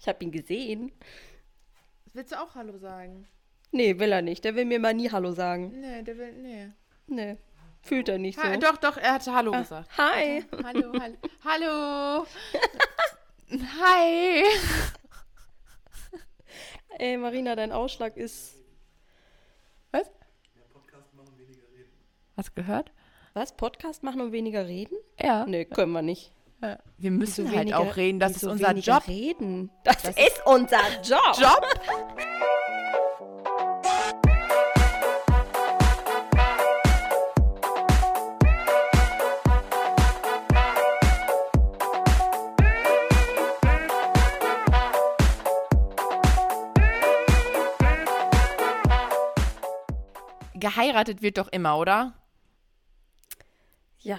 Ich habe ihn gesehen. Willst du auch Hallo sagen? Nee, will er nicht. Der will mir mal nie Hallo sagen. Nee, der will, nee. Nee, fühlt er nicht so. Ha, doch, doch, er hatte Hallo gesagt. Hi. Hallo, hallo. Hallo. Hi. Ey, Marina, dein Ausschlag ist. Was? Hast du gehört? Was? Podcast machen und weniger reden? Ja. Nee, können wir nicht. Ja. Wir müssen Wieso halt weniger- auch reden, das ist unser Job. Reden? Das, ist unser Job. Job? Geheiratet wird doch immer, oder? Ja,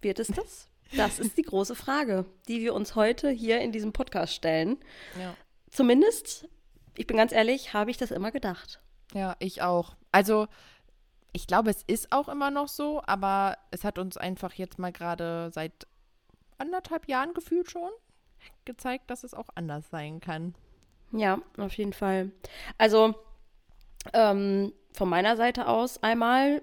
wird es das? Das ist die große Frage, die wir uns heute hier in diesem Podcast stellen. Ja. Zumindest, ich bin ganz ehrlich, habe ich das immer gedacht. Ja, ich auch. Also, ich glaube, es ist auch immer noch so, aber es hat uns einfach jetzt mal gerade seit anderthalb Jahren gefühlt schon gezeigt, dass es auch anders sein kann. Ja, auf jeden Fall. Also, ähm, von meiner Seite aus einmal,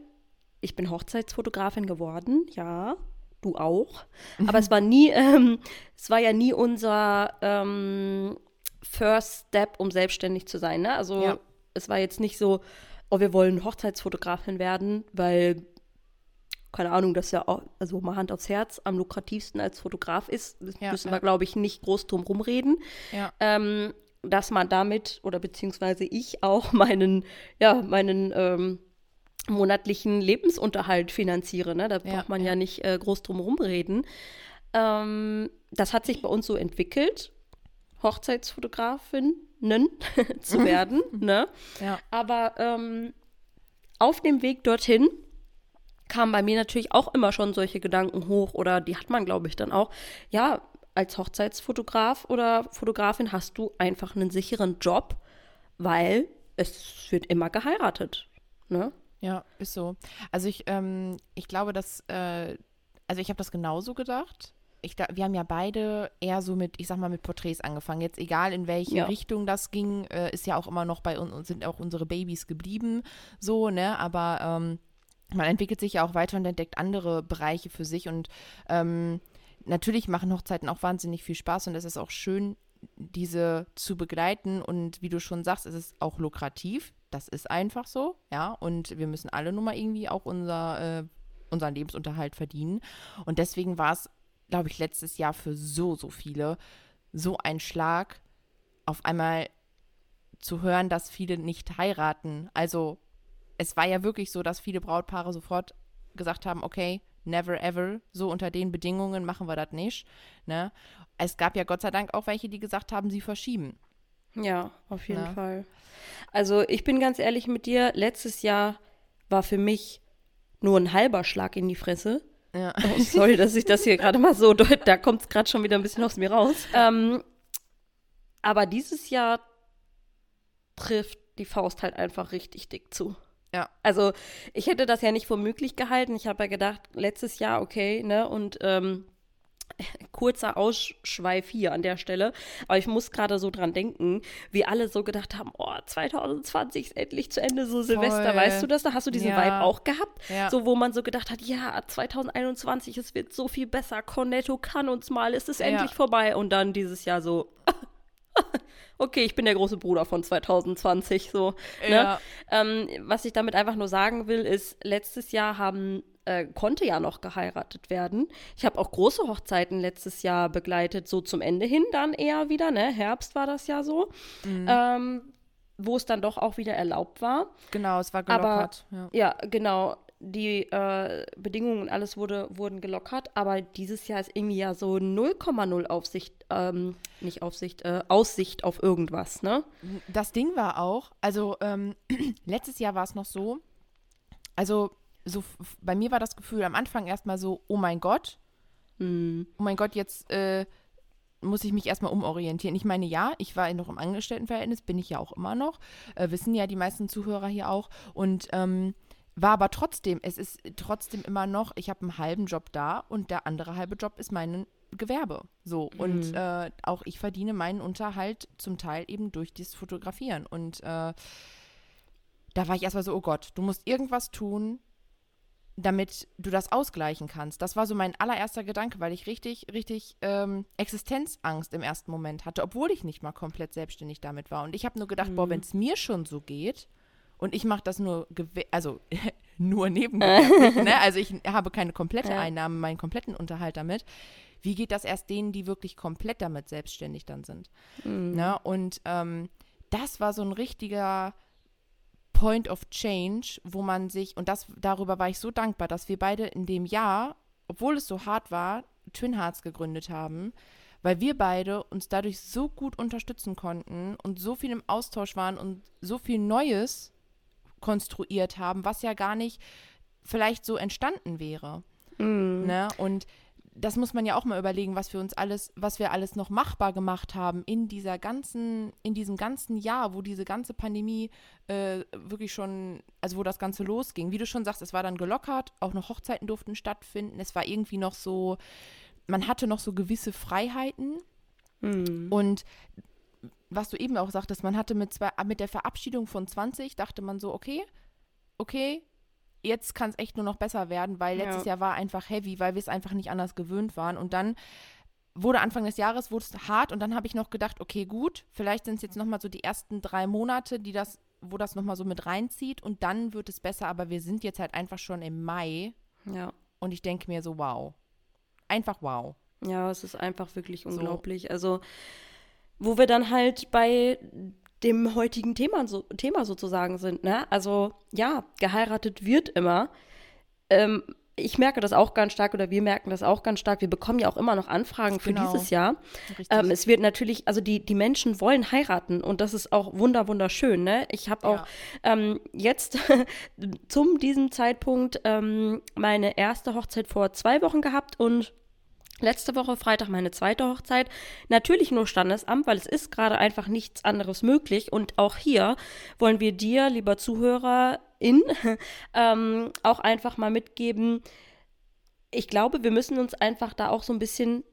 ich bin Hochzeitsfotografin geworden, ja, du auch. Aber es war nie, ähm, es war ja nie unser ähm, First Step, um selbstständig zu sein. Ne? Also Ja. es war jetzt nicht so, oh, wir wollen Hochzeitsfotografin werden, weil, keine Ahnung, das ja auch, also mal Hand aufs Herz, am lukrativsten als Fotograf ist. Das Ja, müssen ja. wir, glaube ich, nicht groß drum rumreden Ja. ähm, dass man damit oder beziehungsweise ich auch meinen, ja, meinen ähm, monatlichen Lebensunterhalt finanziere. Ne? Da Ja, braucht man ja. ja nicht äh, groß drum rumreden. Ähm, das hat sich bei uns so entwickelt, Hochzeitsfotografinnen zu werden. ne? Ja. Aber ähm, auf dem Weg dorthin kamen bei mir natürlich auch immer schon solche Gedanken hoch oder die hat man, glaube ich, dann auch. Ja, als Hochzeitsfotograf oder Fotografin hast du einfach einen sicheren Job, weil es wird immer geheiratet. Ne? Ja, ist so. Also ich, ähm, ich glaube, dass, äh, also ich habe das genauso gedacht. Ich, da- wir haben ja beide eher so mit, ich sag mal, mit Porträts angefangen. Jetzt egal in welche Ja. Richtung das ging, äh, ist ja auch immer noch bei uns und sind auch unsere Babys geblieben, so, ne? Aber ähm, man entwickelt sich ja auch weiter und entdeckt andere Bereiche für sich und ähm, natürlich machen Hochzeiten auch wahnsinnig viel Spaß und es ist auch schön, diese zu begleiten und wie du schon sagst, es ist auch lukrativ. Das ist einfach so, ja. Und wir müssen alle nun mal irgendwie auch unser, äh, unseren Lebensunterhalt verdienen. Und deswegen war es, glaube ich, letztes Jahr für so, so viele so ein Schlag, auf einmal zu hören, dass viele nicht heiraten. Also es war ja wirklich so, dass viele Brautpaare sofort gesagt haben, okay, never ever, so unter den Bedingungen machen wir das nicht. Ne? Es gab ja Gott sei Dank auch welche, die gesagt haben, sie verschieben. Ja, auf jeden Ja. Fall. Also ich bin ganz ehrlich mit dir, letztes Jahr war für mich nur ein halber Schlag in die Fresse. Ja. Oh, sorry, dass ich das hier gerade mal so deut, da kommt es gerade schon wieder ein bisschen aus mir raus. Ähm, aber dieses Jahr trifft die Faust halt einfach richtig dick zu. Ja. Also ich hätte das ja nicht für möglich gehalten. Ich habe ja gedacht, letztes Jahr okay, ne? Und ähm, kurzer Ausschweif hier an der Stelle. Aber ich muss gerade so dran denken, wie alle so gedacht haben, oh, 2020 ist endlich zu Ende, so Silvester, Voll. weißt du das? Da hast du diesen Ja. Vibe auch gehabt? Ja. So, wo man so gedacht hat, ja, 2021, es wird so viel besser, Cornetto kann uns mal, es ist Ja. endlich vorbei. Und dann dieses Jahr so, okay, ich bin der große Bruder von 2020, so. Ne? Ja. Ähm, was ich damit einfach nur sagen will, ist, letztes Jahr haben, äh, konnte ja noch geheiratet werden. Ich habe auch große Hochzeiten letztes Jahr begleitet, so zum Ende hin dann eher wieder, ne? Herbst war das ja so. Ähm, wo es dann doch auch wieder erlaubt war. Genau, es war Aber gelockert. ja. ja, genau. Die äh, Bedingungen und alles wurde, wurden gelockert, aber dieses Jahr ist irgendwie ja so 0,0 Aufsicht, ähm, nicht Aufsicht, äh, Aussicht auf irgendwas, ne? Das Ding war auch, also ähm, letztes Jahr war es noch so, also so bei mir war das Gefühl am Anfang erstmal so, oh mein Gott, Hm. oh mein Gott, jetzt äh, muss ich mich erstmal umorientieren. Ich meine, ja, ich war noch im Angestelltenverhältnis, bin ich ja auch immer noch, äh, wissen ja die meisten Zuhörer hier auch. Und ähm, war aber trotzdem, es ist trotzdem immer noch, ich habe einen halben Job da und der andere halbe Job ist mein Gewerbe. So. Mhm. Und äh, auch ich verdiene meinen Unterhalt zum Teil eben durch das Fotografieren. Und äh, da war ich erstmal so, oh Gott, du musst irgendwas tun, damit du das ausgleichen kannst. Das war so mein allererster Gedanke, weil ich richtig, richtig ähm, Existenzangst im ersten Moment hatte, obwohl ich nicht mal komplett selbstständig damit war. Und ich habe nur gedacht, Mhm. boah, wenn es mir schon so geht und ich mache das nur, also nur nebengewerblich, ne? also ich habe keine komplette. Einnahme, meinen kompletten Unterhalt damit. Wie geht das erst denen, die wirklich komplett damit selbstständig dann sind? Mhm. Ne? Und ähm, das war so ein richtiger Point of Change, wo man sich, und das darüber war ich so dankbar, dass wir beide in dem Jahr, obwohl es so hart war, Twin Hearts gegründet haben, weil wir beide uns dadurch so gut unterstützen konnten und so viel im Austausch waren und so viel Neues konstruiert haben, was ja gar nicht vielleicht so entstanden wäre. Mhm. Ne? Und das muss man ja auch mal überlegen, was wir uns alles, was wir alles noch machbar gemacht haben in dieser ganzen, in diesem ganzen Jahr, wo diese ganze Pandemie äh, wirklich schon, also wo das Ganze losging. Wie du schon sagst, es war dann gelockert, auch noch Hochzeiten durften stattfinden. Es war irgendwie noch so, man hatte noch so gewisse Freiheiten. Mhm. Und was du eben auch sagtest, man hatte mit, zwei, mit der Verabschiedung von 20, dachte man so, okay, okay, jetzt kann es echt nur noch besser werden, weil Ja. letztes Jahr war einfach heavy, weil wir es einfach nicht anders gewöhnt waren. Und dann wurde Anfang des Jahres wurde es hart und dann habe ich noch gedacht, okay, gut, vielleicht sind es jetzt nochmal so die ersten drei Monate, die das, wo das nochmal so mit reinzieht und dann wird es besser, aber wir sind jetzt halt einfach schon im Mai Ja. und ich denke mir so, wow. Einfach wow. Ja, es ist einfach wirklich unglaublich. Also, wo wir dann halt bei dem heutigen Thema, so, Thema sozusagen sind, ne? Also, ja, geheiratet wird immer. Ähm, ich merke das auch ganz stark oder wir merken das auch ganz stark. Wir bekommen ja auch immer noch Anfragen für Genau. dieses Jahr. Ähm, es wird natürlich, also die, die Menschen wollen heiraten und das ist auch wunder, wunderschön. Ne? Ich habe auch ähm, jetzt zum diesem Zeitpunkt ähm, meine erste Hochzeit vor zwei Wochen gehabt und letzte Woche Freitag meine zweite Hochzeit. Natürlich nur Standesamt, weil es ist gerade einfach nichts anderes möglich. Und auch hier wollen wir dir, lieber Zuhörerin, ähm, auch einfach mal mitgeben. Ich glaube, wir müssen uns einfach da auch so ein bisschen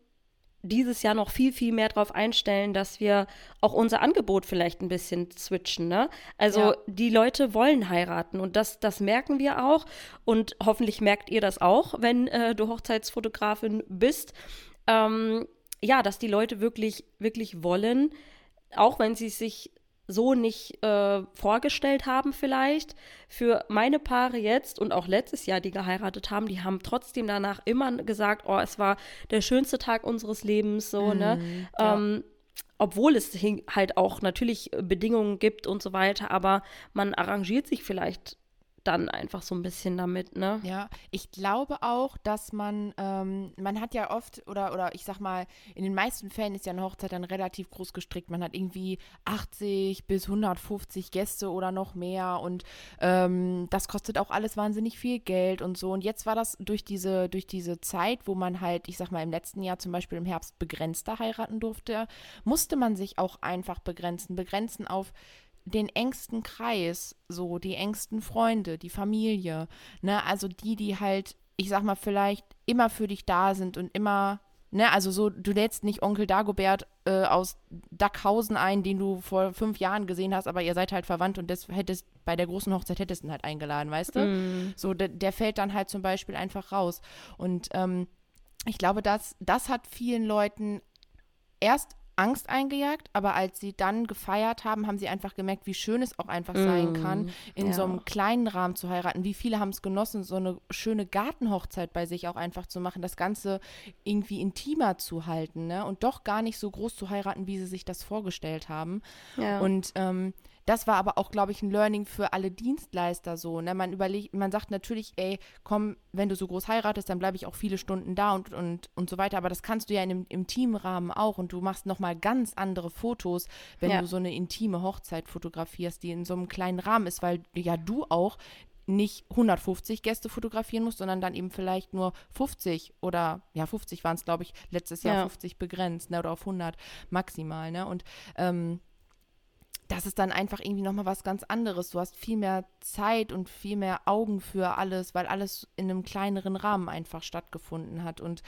dieses Jahr noch viel, viel mehr darauf einstellen, dass wir auch unser Angebot vielleicht ein bisschen switchen. Ne? Also Ja. die Leute wollen heiraten und das, das merken wir auch. Und hoffentlich merkt ihr das auch, wenn äh, du Hochzeitsfotografin bist. Ähm, ja, dass die Leute wirklich, wirklich wollen, auch wenn sie sich so nicht äh, vorgestellt haben vielleicht. Für meine Paare jetzt und auch letztes Jahr, die geheiratet haben, die haben trotzdem danach immer gesagt, oh, es war der schönste Tag unseres Lebens, so, ne? ja. Ähm, obwohl es halt auch natürlich Bedingungen gibt und so weiter, aber man arrangiert sich vielleicht dann einfach so ein bisschen damit, ne? Ja, ich glaube auch, dass man, ähm, man hat ja oft, oder, oder ich sag mal, in den meisten Fällen ist ja eine Hochzeit dann relativ groß gestrickt. Man hat irgendwie 80 bis 150 Gäste oder noch mehr und ähm, das kostet auch alles wahnsinnig viel Geld und so. Und jetzt war das durch diese, durch diese Zeit, wo man halt, ich sag mal, im letzten Jahr zum Beispiel im Herbst begrenzter heiraten durfte, musste man sich auch einfach begrenzen. Begrenzen auf den engsten Kreis, so die engsten Freunde, die Familie, ne, also die, die halt, ich sag mal, vielleicht immer für dich da sind und immer, ne, also so, du lädst nicht Onkel Dagobert äh, aus Dackhausen ein, den du vor fünf Jahren gesehen hast, aber ihr seid halt verwandt und das hättest, bei der großen Hochzeit hättest du ihn halt eingeladen, weißt du? Mhm. So, der, der fällt dann halt zum Beispiel einfach raus. Und ähm, ich glaube, das, das hat vielen Leuten erst Angst eingejagt, aber als sie dann gefeiert haben, haben sie einfach gemerkt, wie schön es auch einfach sein kann, in ja. so einem kleinen Rahmen zu heiraten. Wie viele haben es genossen, so eine schöne Gartenhochzeit bei sich auch einfach zu machen, das Ganze irgendwie intimer zu halten, ne? Und doch gar nicht so groß zu heiraten, wie sie sich das vorgestellt haben. Ja. Und ähm, das war aber auch, glaube ich, ein Learning für alle Dienstleister so. Ne? Man überlegt, man sagt natürlich, ey, komm, wenn du so groß heiratest, dann bleibe ich auch viele Stunden da und, und, und so weiter. Aber das kannst du ja in im Teamrahmen auch und du machst nochmal ganz andere Fotos, wenn Ja. du so eine intime Hochzeit fotografierst, die in so einem kleinen Rahmen ist, weil ja du auch nicht 150 Gäste fotografieren musst, sondern dann eben vielleicht nur 50 oder ja 50 waren es glaube ich letztes Jahr Ja. 50 begrenzt ne, oder auf 100 maximal ne und ähm, das ist dann einfach irgendwie nochmal was ganz anderes. Du hast viel mehr Zeit und viel mehr Augen für alles, weil alles in einem kleineren Rahmen einfach stattgefunden hat. Und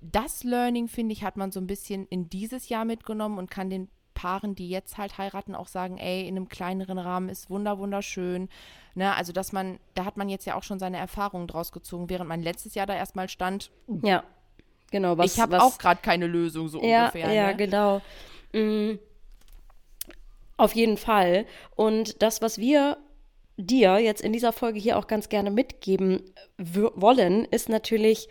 das Learning, finde ich, hat man so ein bisschen in dieses Jahr mitgenommen und kann den Paaren, die jetzt halt heiraten, auch sagen, ey, in einem kleineren Rahmen ist wunder wunderschön. Ne? Also, dass man, da hat man jetzt ja auch schon seine Erfahrungen draus gezogen, während man letztes Jahr da erstmal stand. Ja, genau. Was, ich habe auch gerade keine Lösung, so ja, ungefähr. Ja, ne? genau. Mhm. Auf jeden Fall. Und das, was wir dir jetzt in dieser Folge hier auch ganz gerne mitgeben wollen, ist natürlich,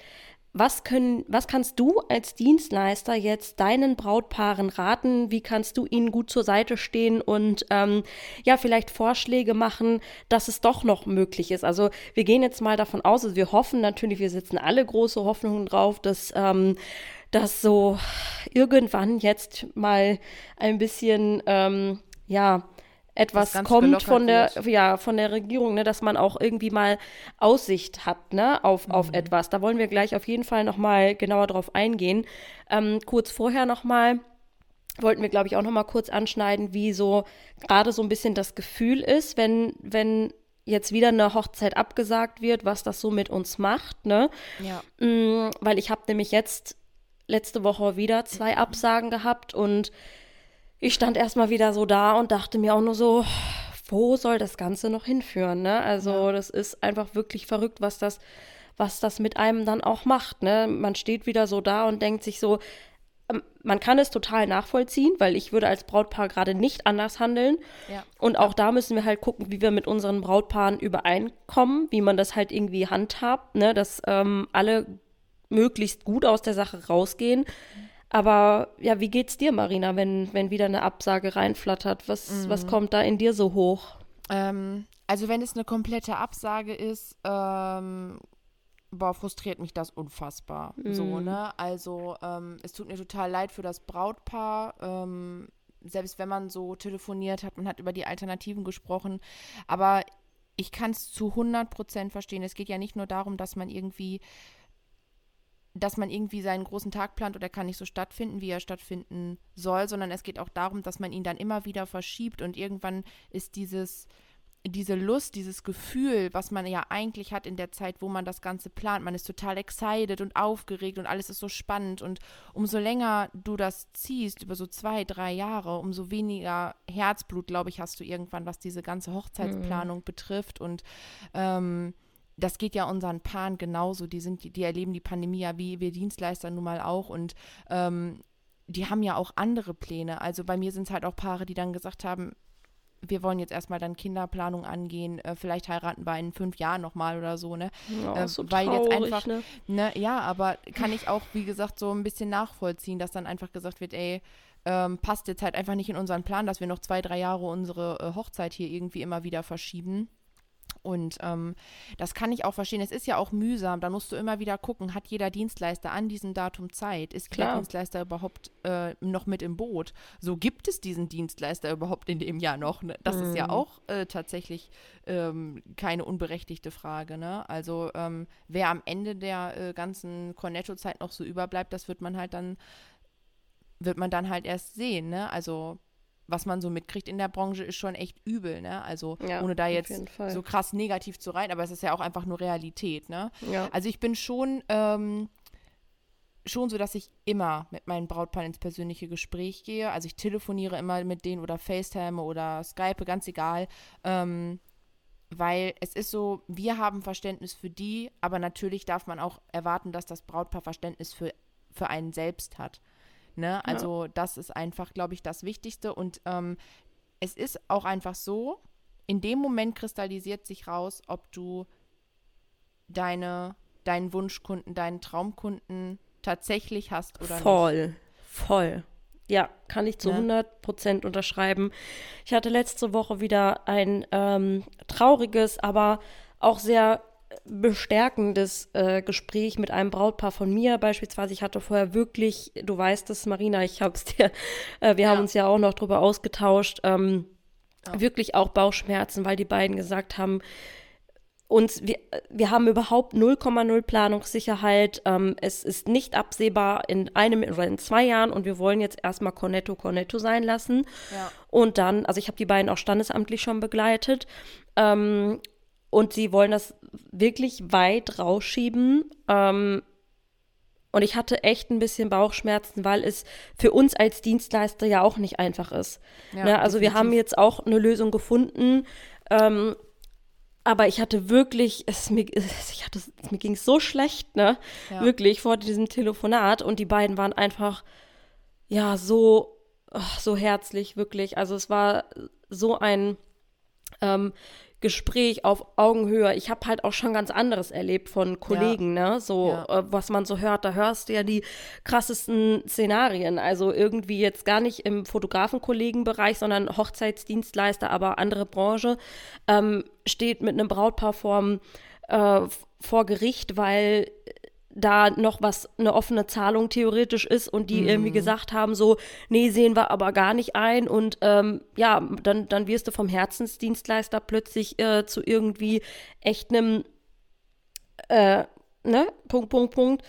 was, können, was kannst du als Dienstleister jetzt deinen Brautpaaren raten? Wie kannst du ihnen gut zur Seite stehen und ähm, ja, vielleicht Vorschläge machen, dass es doch noch möglich ist? Also wir gehen jetzt mal davon aus, also wir hoffen natürlich, wir setzen alle große Hoffnungen drauf, dass ähm, dass so irgendwann jetzt mal ein bisschen ähm, ja etwas kommt von der, wird. ja, von der Regierung, ne, dass man auch irgendwie mal Aussicht hat, ne, auf, mhm. auf etwas. Da wollen wir gleich auf jeden Fall nochmal genauer drauf eingehen. Ähm, kurz vorher nochmal wollten wir, glaube ich, auch nochmal kurz anschneiden, wie so gerade so ein bisschen das Gefühl ist, wenn, wenn jetzt wieder eine Hochzeit abgesagt wird, was das so mit uns macht, ne? Ja. Mhm, weil ich habe nämlich jetzt letzte Woche wieder zwei Absagen gehabt und ich stand erstmal wieder so da und dachte mir auch nur so, wo soll das Ganze noch hinführen? Ne? Also ja. das ist einfach wirklich verrückt, was das, was das mit einem dann auch macht. Ne? Man steht wieder so da und denkt sich so, ähm, man kann es total nachvollziehen, weil ich würde als Brautpaar gerade nicht anders handeln. Ja. Und auch da müssen wir halt gucken, wie wir mit unseren Brautpaaren übereinkommen, wie man das halt irgendwie handhabt, ne? dass ähm, alle möglichst gut aus der Sache rausgehen. Mhm aber ja, wie geht's dir, Marina, wenn, wenn wieder eine Absage reinflattert? Was, mhm. was kommt da in dir so hoch? Ähm, also wenn es eine komplette Absage ist, ähm, boah, frustriert mich das unfassbar. Mhm. So, ne? Also ähm, es tut mir total leid für das Brautpaar. Ähm, selbst wenn man so telefoniert hat, man hat über die Alternativen gesprochen. Aber ich kann es zu 100 Prozent verstehen. Es geht ja nicht nur darum, dass man irgendwie dass man irgendwie seinen großen Tag plant oder kann nicht so stattfinden, wie er stattfinden soll, sondern es geht auch darum, dass man ihn dann immer wieder verschiebt und irgendwann ist dieses diese Lust, dieses Gefühl, was man ja eigentlich hat in der Zeit, wo man das Ganze plant, man ist total excited und aufgeregt und alles ist so spannend. Und umso länger du das ziehst, über so zwei, drei Jahre, umso weniger Herzblut, glaube ich, hast du irgendwann, was diese ganze Hochzeitsplanung mhm. betrifft. Und ähm, das geht ja unseren Paaren genauso. Die sind, die, die erleben die Pandemie ja wie wir Dienstleister nun mal auch und ähm, die haben ja auch andere Pläne. Also bei mir sind es halt auch Paare, die dann gesagt haben, wir wollen jetzt erstmal dann Kinderplanung angehen, äh, vielleicht heiraten wir in fünf Jahren nochmal oder so, ne? Ja, äh, so weil traurig, jetzt einfach, ne? ne? Ja, aber kann ich auch, wie gesagt, so ein bisschen nachvollziehen, dass dann einfach gesagt wird, ey, ähm, passt jetzt halt einfach nicht in unseren Plan, dass wir noch zwei, drei Jahre unsere äh, Hochzeit hier irgendwie immer wieder verschieben. Und ähm, das kann ich auch verstehen. Es ist ja auch mühsam. Da musst du immer wieder gucken, hat jeder Dienstleister an diesem Datum Zeit? Ist der Dienstleister überhaupt äh, noch mit im Boot? So gibt es diesen Dienstleister überhaupt in dem Jahr noch? Ne? Das mhm. ist ja mhm. auch äh, tatsächlich ähm, keine unberechtigte Frage. Ne? Also ähm, wer am Ende der äh, ganzen Cornetto-Zeit noch so überbleibt, das wird man halt dann wird man dann halt erst sehen. Ne? Also was man so mitkriegt in der Branche, ist schon echt übel, ne? Also ja, ohne da jetzt so krass negativ zu rein, aber es ist ja auch einfach nur Realität, ne? Ja. Also ich bin schon, ähm, schon so, dass ich immer mit meinen Brautpaaren ins persönliche Gespräch gehe. Also ich telefoniere immer mit denen oder FaceTime oder Skype, ganz egal. Ähm, weil es ist so, wir haben Verständnis für die, aber natürlich darf man auch erwarten, dass das Brautpaar Verständnis für, für einen selbst hat. Ne? Also ja. das ist einfach, glaube ich, das Wichtigste. Und ähm, es ist auch einfach so, in dem Moment kristallisiert sich raus, ob du deine, deinen Wunschkunden, deinen Traumkunden tatsächlich hast oder voll, nicht. Voll, voll. Ja, kann ich zu ja. 100 Prozent unterschreiben. Ich hatte letzte Woche wieder ein ähm, trauriges, aber auch sehr bestärkendes äh, Gespräch mit einem Brautpaar von mir beispielsweise. Ich hatte vorher wirklich, du weißt es, Marina, ich habe es dir, äh, wir ja. haben uns ja auch noch drüber ausgetauscht, ähm, ja. wirklich auch Bauchschmerzen, weil die beiden gesagt haben, uns, wir, wir haben überhaupt 0,0 Planungssicherheit. Ähm, es ist nicht absehbar in einem oder in zwei Jahren und wir wollen jetzt erstmal Cornetto Cornetto sein lassen. Ja. Und dann, also ich habe die beiden auch standesamtlich schon begleitet. Ähm, und sie wollen das wirklich weit rausschieben. Ähm, Und ich hatte echt ein bisschen Bauchschmerzen, weil es für uns als Dienstleister ja auch nicht einfach ist. Ja, ne? Also wir haben jetzt auch eine Lösung gefunden. Ähm, aber ich hatte wirklich, es, mir, ich hatte, mir ging es so schlecht, ne? Ja. Wirklich vor diesem Telefonat. Und die beiden waren einfach, ja, so, oh, so herzlich, wirklich. Also es war so ein ähm, Gespräch auf Augenhöhe. Ich habe halt auch schon ganz anderes erlebt von Kollegen, ne? So, Ja. äh, was man so hört, da hörst du ja die krassesten Szenarien. Also irgendwie jetzt gar nicht im Fotografenkollegenbereich, sondern Hochzeitsdienstleister, aber andere Branche, ähm, steht mit einem Brautpaar vorm, äh, vor Gericht, weil da noch was, eine offene Zahlung theoretisch ist und die irgendwie gesagt haben, so, nee, sehen wir aber gar nicht ein und ähm, ja, dann, dann wirst du vom Herzensdienstleister plötzlich äh, zu irgendwie echt einem, äh, ne, Punkt, Punkt, Punkt,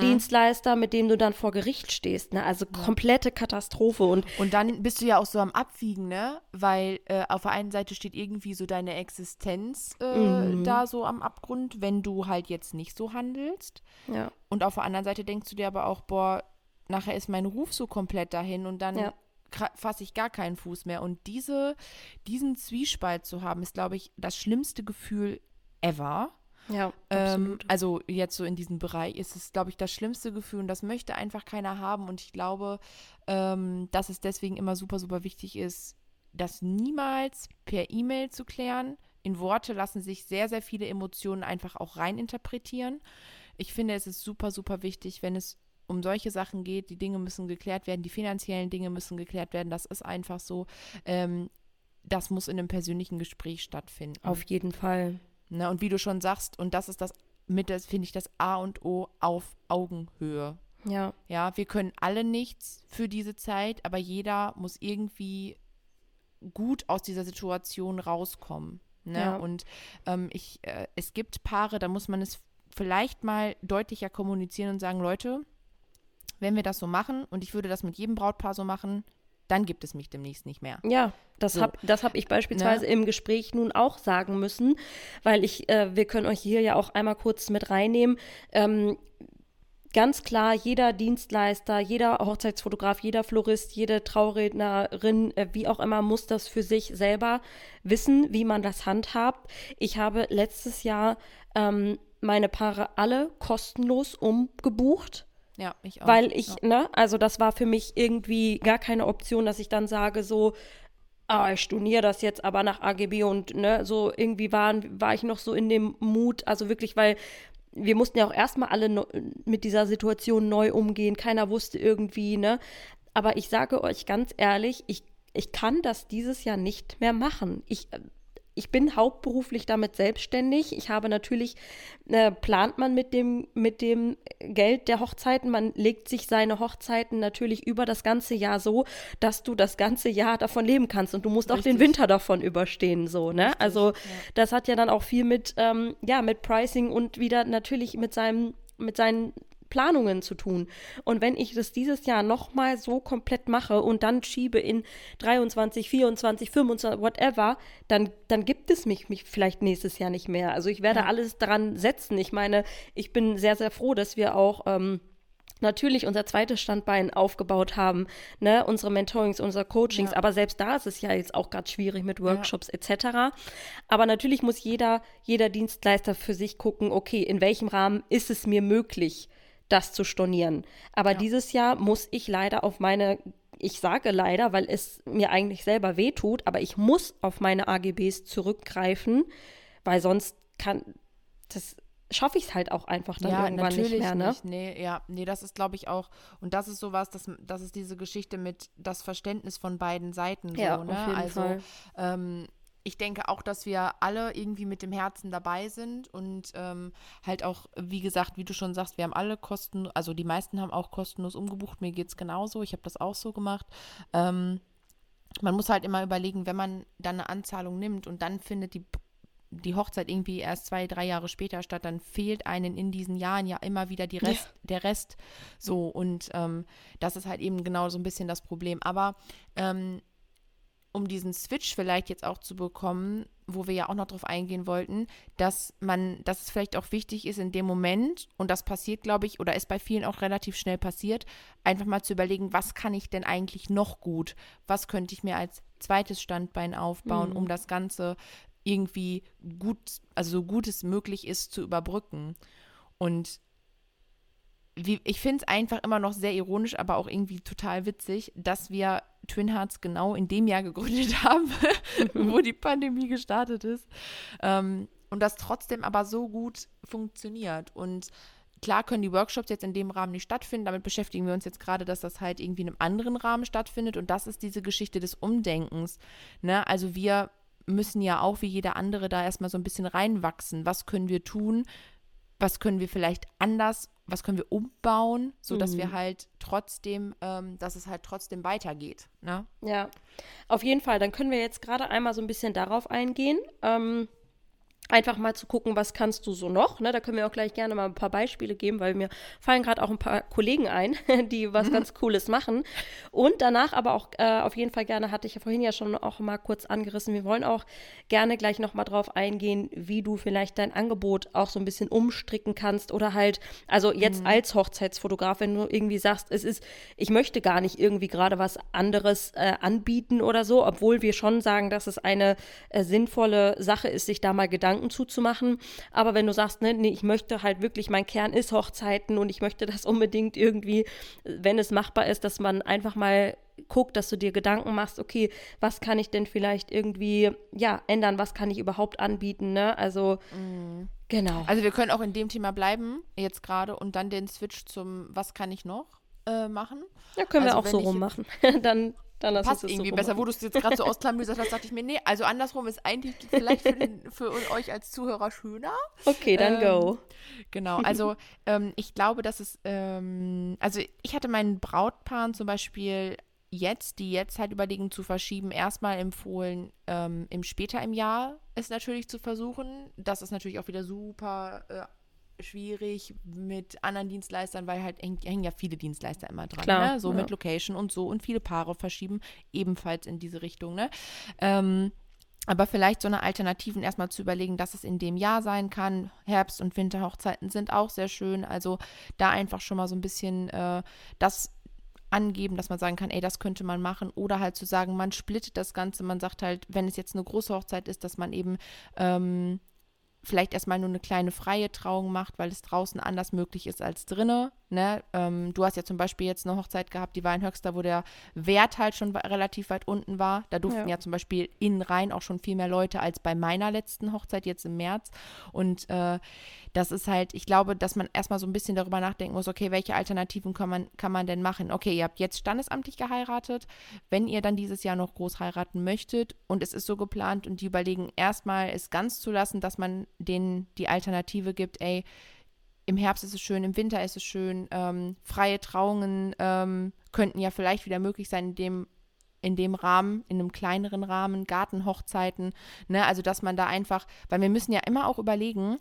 Dienstleister, mit dem du dann vor Gericht stehst, ne, also komplette Katastrophe und Und dann bist du ja auch so am Abwiegen, ne? Weil äh, auf der einen Seite steht irgendwie so deine Existenz äh, Mhm. da so am Abgrund, wenn du halt jetzt nicht so handelst. ja, Und auf der anderen Seite denkst du dir aber auch, boah, nachher ist mein Ruf so komplett dahin und dann Ja. fasse ich gar keinen Fuß mehr. Und diese, diesen Zwiespalt zu haben, ist, glaube ich, das schlimmste Gefühl ever. Ja, Ähm, absolut. also jetzt so in diesem Bereich ist es, glaube ich, das schlimmste Gefühl und das möchte einfach keiner haben. Und ich glaube, ähm, dass es deswegen immer super, super wichtig ist, das niemals per E-Mail zu klären. In Worte lassen sich sehr, sehr viele Emotionen einfach auch reininterpretieren. Ich finde, es ist super, super wichtig, wenn es um solche Sachen geht, die Dinge müssen geklärt werden, die finanziellen Dinge müssen geklärt werden. Das ist einfach so. Ähm, das muss in einem persönlichen Gespräch stattfinden. Auf jeden Fall. Ne, und wie du schon sagst, und das ist das mit das finde ich das A und O auf Augenhöhe. Ja, Ja, wir können alle nichts für diese Zeit, aber jeder muss irgendwie gut aus dieser Situation rauskommen. Ne? Ja. Und ähm, ich, äh, es gibt Paare, da muss man es vielleicht mal deutlicher kommunizieren und sagen, Leute, wenn wir das so machen und ich würde das mit jedem Brautpaar so machen, dann gibt es mich demnächst nicht mehr. Ja, das So. habe hab ich beispielsweise Ne? im Gespräch nun auch sagen müssen, weil ich, äh, wir können euch hier ja auch einmal kurz mit reinnehmen. Ähm, ganz klar, jeder Dienstleister, jeder Hochzeitsfotograf, jeder Florist, jede Traurednerin, äh, wie auch immer, muss das für sich selber wissen, wie man das handhabt. Ich habe letztes Jahr ähm, meine Paare alle kostenlos umgebucht. Ja, ich auch. Weil ich, ja. ne, also das war für mich irgendwie gar keine Option, dass ich dann sage, so, ah, ich storniere das jetzt aber nach AGB und ne, so irgendwie waren, war ich noch so in dem Mut, also wirklich, weil wir mussten ja auch erstmal alle no mit dieser Situation neu umgehen, keiner wusste irgendwie, ne. Aber ich sage euch ganz ehrlich, ich, ich kann das dieses Jahr nicht mehr machen. Ich, ich bin hauptberuflich damit selbstständig. Ich habe natürlich, äh, plant man mit dem, mit dem Geld der Hochzeiten, man legt sich seine Hochzeiten natürlich über das ganze Jahr so, dass du das ganze Jahr davon leben kannst und du musst auch den Richtig. Winter davon überstehen, so, ne? Richtig, also ja. das hat ja dann auch viel mit, ähm, ja, mit Pricing und wieder natürlich mit seinem, mit seinen Planungen zu tun. Und wenn ich das dieses Jahr nochmal so komplett mache und dann schiebe in 23, 24, 25, whatever, dann, dann gibt es mich, mich vielleicht nächstes Jahr nicht mehr. Also ich werde Ja. alles daran setzen. Ich meine, ich bin sehr, sehr froh, dass wir auch ähm, natürlich unser zweites Standbein aufgebaut haben, ne, unsere Mentorings, unsere Coachings, Ja. aber selbst da ist es ja jetzt auch gerade schwierig mit Workshops etc. Aber natürlich muss jeder, jeder Dienstleister für sich gucken, okay, in welchem Rahmen ist es mir möglich, das zu stornieren. Aber Ja. dieses Jahr muss ich leider auf meine, ich sage leider, weil es mir eigentlich selber wehtut, aber ich muss auf meine AGBs zurückgreifen, weil sonst kann, das schaffe ich es halt auch einfach dann ja, irgendwann natürlich nicht mehr, ne? nicht. Nee, ja, nee, das ist, glaube ich, auch, und das ist sowas, das, das ist diese Geschichte mit das Verständnis von beiden Seiten. So, Ja, auf ne? jeden also, Fall. Ähm, ich denke auch, dass wir alle irgendwie mit dem Herzen dabei sind und ähm, halt auch, wie gesagt, wie du schon sagst, wir haben alle kosten, also die meisten haben auch kostenlos umgebucht. Mir geht es genauso. Ich habe das auch so gemacht. Ähm, man muss halt immer überlegen, wenn man dann eine Anzahlung nimmt und dann findet die die Hochzeit irgendwie erst zwei, drei Jahre später statt, dann fehlt einen in diesen Jahren ja immer wieder Rest, der Rest. So, und ähm, das ist halt eben genau so ein bisschen das Problem. Aber ähm, um diesen Switch vielleicht jetzt auch zu bekommen, wo wir ja auch noch drauf eingehen wollten, dass man, dass es vielleicht auch wichtig ist in dem Moment, und das passiert, glaube ich, oder ist bei vielen auch relativ schnell passiert, einfach mal zu überlegen, was kann ich denn eigentlich noch gut? Was könnte ich mir als zweites Standbein aufbauen, mhm. um das Ganze irgendwie gut, also so gut es möglich ist, zu überbrücken. Und wie, ich finde es einfach immer noch sehr ironisch, aber auch irgendwie total witzig, dass wir Twin Hearts genau in dem Jahr gegründet haben, wo die Pandemie gestartet ist. Ähm, und das trotzdem aber so gut funktioniert. Und klar können die Workshops jetzt in dem Rahmen nicht stattfinden. Damit beschäftigen wir uns jetzt gerade, dass das halt irgendwie in einem anderen Rahmen stattfindet. Und das ist diese Geschichte des Umdenkens. Ne? Also wir müssen ja auch wie jeder andere da erstmal so ein bisschen reinwachsen. Was können wir tun? Was können wir vielleicht anders was können wir umbauen, sodass mhm. wir halt trotzdem, ähm, dass es halt trotzdem weitergeht. Ne? Ja, auf jeden Fall. Dann können wir jetzt gerade einmal so ein bisschen darauf eingehen. Ähm, einfach mal zu gucken, was kannst du so noch. Ne? Da können wir auch gleich gerne mal ein paar Beispiele geben, weil mir fallen gerade auch ein paar Kollegen ein, die was mhm. ganz Cooles machen. Und danach aber auch äh, auf jeden Fall gerne, hatte ich ja vorhin ja schon auch mal kurz angerissen, wir wollen auch gerne gleich nochmal drauf eingehen, wie du vielleicht dein Angebot auch so ein bisschen umstricken kannst oder halt, also jetzt mhm. als Hochzeitsfotograf, wenn du irgendwie sagst, es ist, ich möchte gar nicht irgendwie gerade was anderes äh, anbieten oder so, obwohl wir schon sagen, dass es eine äh, sinnvolle Sache ist, sich da mal Gedanken Gedanken zuzumachen. Aber wenn du sagst, ne, nee, ich möchte halt wirklich, mein Kern ist Hochzeiten und ich möchte das unbedingt irgendwie, wenn es machbar ist, dass man einfach mal guckt, dass du dir Gedanken machst, okay, was kann ich denn vielleicht irgendwie, ja, ändern, was kann ich überhaupt anbieten, ne? Also, mm. genau. Also wir können auch in dem Thema bleiben, jetzt gerade, und dann den Switch zum, was kann ich noch äh, machen? Ja, können also wir auch so rummachen. dann dann lass Passt irgendwie so besser. Wo du es jetzt gerade so ausklamüsert hast, dachte ich mir, nee, also andersrum ist eigentlich vielleicht für, den, für euch als Zuhörer schöner. Okay, dann ähm, go. Genau, also ähm, ich glaube, dass es, ähm, also ich hatte meinen Brautpaaren zum Beispiel jetzt, die jetzt halt überlegen zu verschieben, erstmal empfohlen, ähm, im später im Jahr es natürlich zu versuchen. Das ist natürlich auch wieder super äh, schwierig mit anderen Dienstleistern, weil halt hängen ja viele Dienstleister immer dran, Klar, ne? so ja. mit Location und so und viele Paare verschieben ebenfalls in diese Richtung. Ne? Ähm, aber vielleicht so eine Alternativen erstmal zu überlegen, dass es in dem Jahr sein kann. Herbst- und Winterhochzeiten sind auch sehr schön. Also da einfach schon mal so ein bisschen äh, das angeben, dass man sagen kann, ey, das könnte man machen. Oder halt zu sagen, man splittet das Ganze. Man sagt halt, wenn es jetzt eine große Hochzeit ist, dass man eben ähm, vielleicht erstmal nur eine kleine freie Trauung macht, weil es draußen anders möglich ist als drinnen. Ne? Ähm, du hast ja zum Beispiel jetzt eine Hochzeit gehabt, die war in Höxter, wo der Wert halt schon relativ weit unten war. Da durften ja, ja zum Beispiel innen rein auch schon viel mehr Leute als bei meiner letzten Hochzeit jetzt im März. Und äh, das ist halt, ich glaube, dass man erstmal so ein bisschen darüber nachdenken muss, okay, welche Alternativen kann man, kann man denn machen? Okay, ihr habt jetzt standesamtlich geheiratet. Wenn ihr dann dieses Jahr noch groß heiraten möchtet und es ist so geplant und die überlegen erstmal es ganz zu lassen, dass man denen die Alternative gibt, ey, im Herbst ist es schön, im Winter ist es schön, ähm, freie Trauungen ähm, könnten ja vielleicht wieder möglich sein, in dem in dem Rahmen, in einem kleineren Rahmen, Gartenhochzeiten, ne, also dass man da einfach, weil wir müssen ja immer auch überlegen,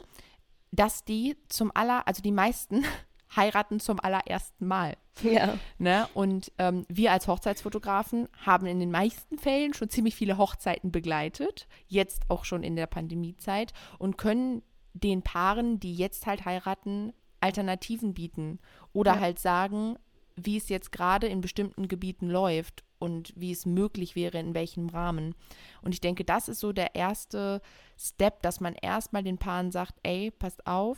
dass die zum aller, also die meisten heiraten zum allerersten Mal. Ja. Ne? Und ähm, wir als Hochzeitsfotografen haben in den meisten Fällen schon ziemlich viele Hochzeiten begleitet, jetzt auch schon in der Pandemiezeit und können den Paaren, die jetzt halt heiraten, Alternativen bieten oder ja. halt sagen, wie es jetzt gerade in bestimmten Gebieten läuft und wie es möglich wäre, in welchem Rahmen. Und ich denke, das ist so der erste Step, dass man erstmal den Paaren sagt, ey, passt auf,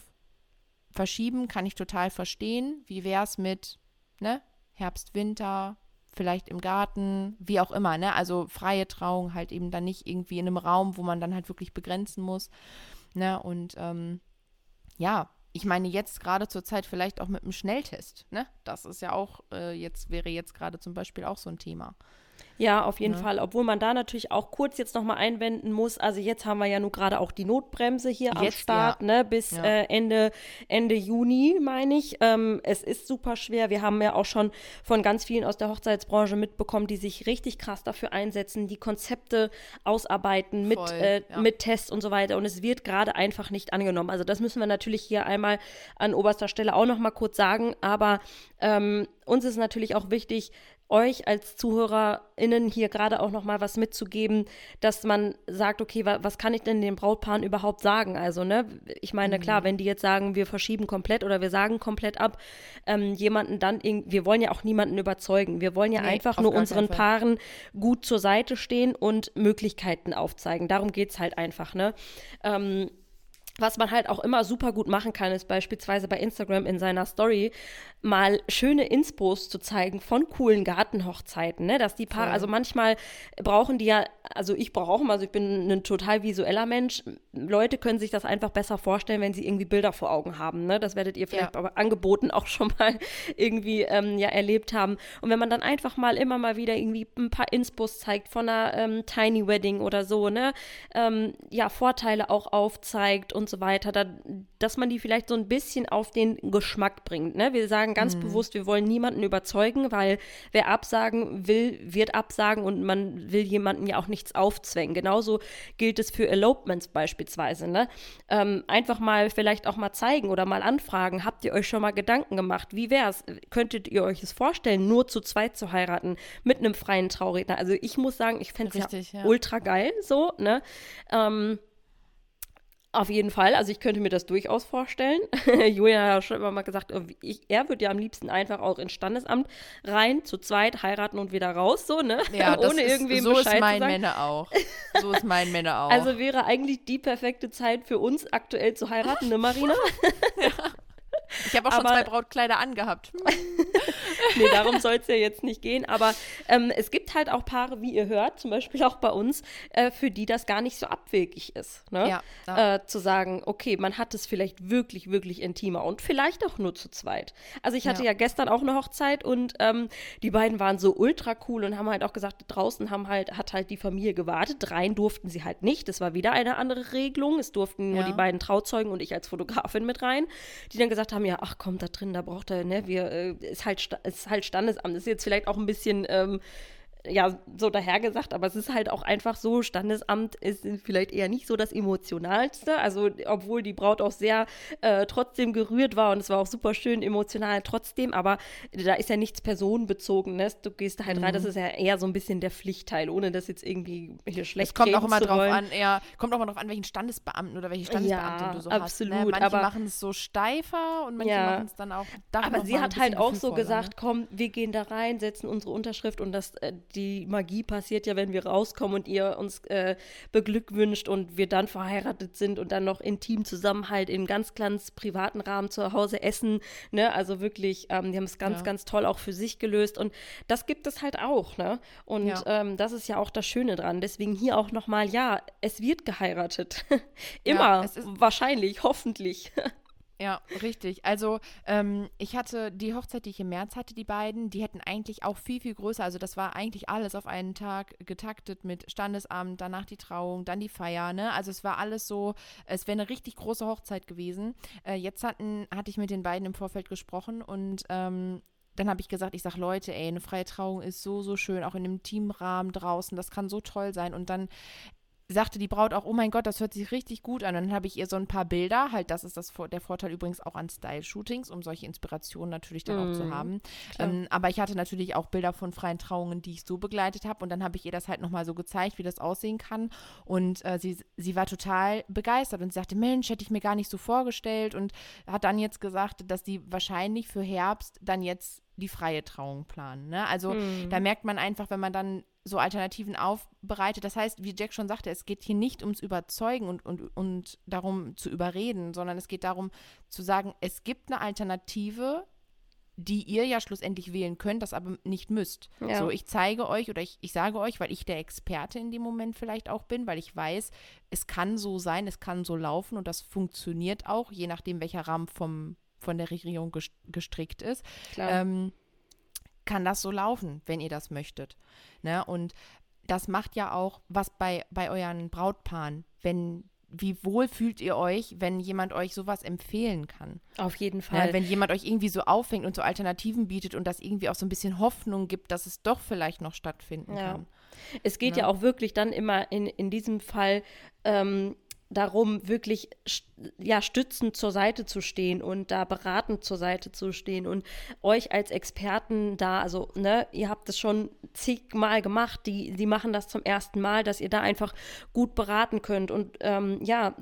verschieben kann ich total verstehen. Wie wäre es mit ne, Herbst, Winter, vielleicht im Garten, wie auch immer, ne? Also freie Trauung halt eben dann nicht irgendwie in einem Raum, wo man dann halt wirklich begrenzen muss. Ne? Und ähm, ja, ich meine jetzt gerade zur Zeit vielleicht auch mit einem Schnelltest, ne? Das ist ja auch äh, jetzt wäre jetzt gerade zum Beispiel auch so ein Thema. Ja, auf jeden ja. Fall. Obwohl man da natürlich auch kurz jetzt nochmal einwenden muss. Also jetzt haben wir ja nur gerade auch die Notbremse hier jetzt, am Start, ja. ne, bis ja. äh, Ende, Ende Juni, meine ich. Ähm, es ist super schwer. Wir haben ja auch schon von ganz vielen aus der Hochzeitsbranche mitbekommen, die sich richtig krass dafür einsetzen, die Konzepte ausarbeiten mit, äh, mit Tests und so weiter. Und es wird gerade einfach nicht angenommen. Also das müssen wir natürlich hier einmal an oberster Stelle auch nochmal kurz sagen. Aber ähm, uns ist natürlich auch wichtig, euch als ZuhörerInnen hier gerade auch nochmal was mitzugeben, dass man sagt, okay, wa was kann ich denn den Brautpaaren überhaupt sagen? Also, ne, ich meine, mhm. klar, wenn die jetzt sagen, wir verschieben komplett oder wir sagen komplett ab, ähm, jemanden dann, wir wollen ja auch niemanden überzeugen. Wir wollen ja nee, einfach nur unseren Paaren gut zur Seite stehen und Möglichkeiten aufzeigen. Darum geht es halt einfach, ne? Ähm, was man halt auch immer super gut machen kann, ist beispielsweise bei Instagram in seiner Story mal schöne Inspos zu zeigen von coolen Gartenhochzeiten, ne? Dass die Paare, also manchmal brauchen die ja, also ich brauche auch mal, also ich bin ein total visueller Mensch. Leute können sich das einfach besser vorstellen, wenn sie irgendwie Bilder vor Augen haben, ne? Das werdet ihr vielleicht ja. bei Angeboten auch schon mal irgendwie ähm, ja erlebt haben. Und wenn man dann einfach mal immer mal wieder irgendwie ein paar Inspos zeigt von einer ähm, Tiny Wedding oder so, ne? Ähm, ja, Vorteile auch aufzeigt und so weiter, da, dass man die vielleicht so ein bisschen auf den Geschmack bringt, ne? Wir sagen sagen ganz mhm. bewusst, wir wollen niemanden überzeugen, weil wer absagen will, wird absagen und man will jemanden ja auch nichts aufzwängen. Genauso gilt es für Elopements beispielsweise. Ne? Ähm, einfach mal vielleicht auch mal zeigen oder mal anfragen, habt ihr euch schon mal Gedanken gemacht? Wie wäre es? Könntet ihr euch es vorstellen, nur zu zweit zu heiraten mit einem freien Trauredner? Also ich muss sagen, ich fände es ja, ja, ultra geil so, ne? Ähm, auf jeden Fall, also ich könnte mir das durchaus vorstellen. Julian hat ja schon immer mal gesagt, ich, er würde ja am liebsten einfach auch ins Standesamt rein, zu zweit heiraten und wieder raus, so, ne? Ja, Ohne irgendwie so Bescheid ist mein Männer auch. So ist mein Männer auch. Also wäre eigentlich die perfekte Zeit für uns aktuell zu heiraten, ne Marina? ja. Ich habe auch schon aber, zwei Brautkleider angehabt. nee, darum soll es ja jetzt nicht gehen. Aber ähm, es gibt halt auch Paare, wie ihr hört, zum Beispiel auch bei uns, äh, für die das gar nicht so abwegig ist. Ne? Ja, ja. Äh, zu sagen, okay, man hat es vielleicht wirklich, wirklich intimer und vielleicht auch nur zu zweit. Also ich hatte ja, ja gestern auch eine Hochzeit und ähm, die beiden waren so ultra cool und haben halt auch gesagt, draußen haben halt, hat halt die Familie gewartet. Rein durften sie halt nicht. Das war wieder eine andere Regelung. Es durften nur die beiden Trauzeugen und ich als Fotografin mit rein, die dann gesagt haben, ja, ach komm, da drin, da braucht er, ne, wir, äh, ist halt, ist halt Standesamt. Ist jetzt vielleicht auch ein bisschen ähm, ja, so dahergesagt, aber es ist halt auch einfach so, Standesamt ist vielleicht eher nicht so das Emotionalste. Also, obwohl die Braut auch sehr äh, trotzdem gerührt war und es war auch super schön emotional trotzdem, aber da ist ja nichts personenbezogenes. Du gehst halt mhm. rein, das ist ja eher so ein bisschen der Pflichtteil, ohne das jetzt irgendwie hier schlecht Es kommt auch immer drauf an, eher, kommt auch immer drauf an, welchen Standesbeamten oder welche Standesbeamtin ja, du so absolut, hast. Ne? Manche machen es so steifer und manche ja, machen es dann auch. Aber sie hat halt auch so gesagt, ne? komm, wir gehen da rein, setzen unsere Unterschrift und das, äh, die Magie passiert ja, wenn wir rauskommen und ihr uns äh, beglückwünscht und wir dann verheiratet sind und dann noch intim zusammen halt in ganz, ganz privaten Rahmen zu Hause essen. Ne? Also wirklich, ähm, die haben es ganz, ja. ganz toll auch für sich gelöst und das gibt es halt auch. Ne? Und ja. ähm, das ist ja auch das Schöne dran. Deswegen hier auch nochmal, ja, es wird geheiratet. Immer, ja, wahrscheinlich, hoffentlich. Ja, richtig. Also ähm, ich hatte die Hochzeit, die ich im März hatte, die beiden, die hätten eigentlich auch viel, viel größer. Also das war eigentlich alles auf einen Tag getaktet mit Standesamt, danach die Trauung, dann die Feier. Ne? Also es war alles so, es wäre eine richtig große Hochzeit gewesen. Äh, jetzt hatten, hatte ich mit den beiden im Vorfeld gesprochen und ähm, dann habe ich gesagt, ich sage, Leute, ey, eine freie Trauung ist so, so schön, auch in einem Teamrahmen draußen, das kann so toll sein. Und dann sagte die Braut auch, oh mein Gott, das hört sich richtig gut an. Und dann habe ich ihr so ein paar Bilder, halt, das ist das, der Vorteil übrigens auch an Style-Shootings, um solche Inspirationen natürlich dann mm, auch zu mhm, haben. Ähm, aber ich hatte natürlich auch Bilder von freien Trauungen, die ich so begleitet habe. Und dann habe ich ihr das halt nochmal so gezeigt, wie das aussehen kann. Und äh, sie, sie war total begeistert und sie sagte, Mensch, hätte ich mir gar nicht so vorgestellt. Und hat dann jetzt gesagt, dass sie wahrscheinlich für Herbst dann jetzt die freie Trauung planen. Ne? Also mm. da merkt man einfach, wenn man dann so Alternativen aufbereitet. Das heißt, wie Jack schon sagte, es geht hier nicht ums Überzeugen und, und, und darum zu überreden, sondern es geht darum zu sagen, es gibt eine Alternative, die ihr ja schlussendlich wählen könnt, das aber nicht müsst. Ja. So, ich zeige euch oder ich, ich sage euch, weil ich der Experte in dem Moment vielleicht auch bin, weil ich weiß, es kann so sein, es kann so laufen und das funktioniert auch, je nachdem, welcher Rahmen vom, von der Regierung gestrickt ist. Ähm, kann das so laufen, wenn ihr das möchtet. Ne? Und das macht ja auch was bei, bei euren Brautpaaren, wenn wie wohl fühlt ihr euch, wenn jemand euch sowas empfehlen kann? Auf jeden ne, Fall. Ja, wenn jemand euch irgendwie so auffängt und so Alternativen bietet und das irgendwie auch so ein bisschen Hoffnung gibt, dass es doch vielleicht noch stattfinden ja. kann. Es geht ja, ja auch wirklich dann immer in, in diesem Fall ähm, darum, wirklich ja, stützend zur Seite zu stehen und da beratend zur Seite zu stehen und euch als Experten da, also, ne, ihr habt das schon zigmal gemacht, die, die machen das zum ersten Mal, dass ihr da einfach gut beraten könnt und ähm, ja,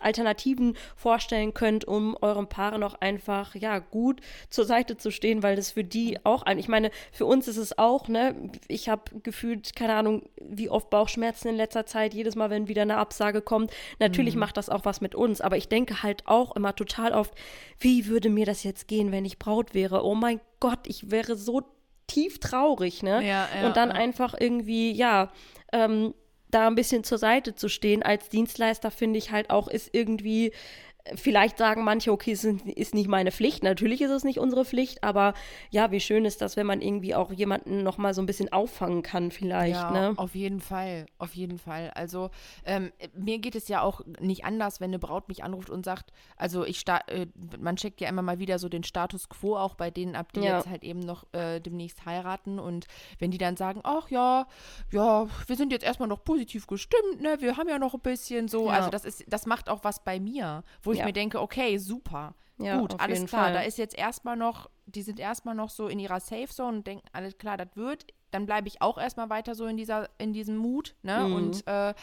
Alternativen vorstellen könnt, um eurem Paare noch einfach, ja, gut zur Seite zu stehen, weil das für die auch ein, ich meine, für uns ist es auch, ne, ich habe gefühlt, keine Ahnung, wie oft Bauchschmerzen in letzter Zeit, jedes Mal, wenn wieder eine Absage kommt. Natürlich mhm. macht das auch was mit uns, aber ich denke halt auch immer total oft, wie würde mir das jetzt gehen, wenn ich Braut wäre? Oh mein Gott, ich wäre so tief traurig, ne? Ja, ja, und dann ja. einfach irgendwie, ja, ähm, da ein bisschen zur Seite zu stehen als Dienstleister, finde ich halt auch, ist irgendwie Vielleicht sagen manche, okay, es ist nicht meine Pflicht. Natürlich ist es nicht unsere Pflicht, aber ja, wie schön ist das, wenn man irgendwie auch jemanden noch mal so ein bisschen auffangen kann, vielleicht. Ja, ne? auf jeden Fall, auf jeden Fall. Also ähm, mir geht es ja auch nicht anders, wenn eine Braut mich anruft und sagt, also ich äh, man checkt ja immer mal wieder so den Status quo auch bei denen ab, die ja. jetzt halt eben noch äh, demnächst heiraten und wenn die dann sagen, ach ja, ja, wir sind jetzt erstmal noch positiv gestimmt, ne, wir haben ja noch ein bisschen so, ja. also das ist, das macht auch was bei mir, wo ich ja. mir denke, okay, super. Ja, Gut, alles klar. Fall. Da ist jetzt erstmal noch, die sind erstmal noch so in ihrer Safe Zone und denken, alles klar, das wird. Dann bleibe ich auch erstmal weiter so in dieser, in diesem Mut, ne? Mhm. Und äh,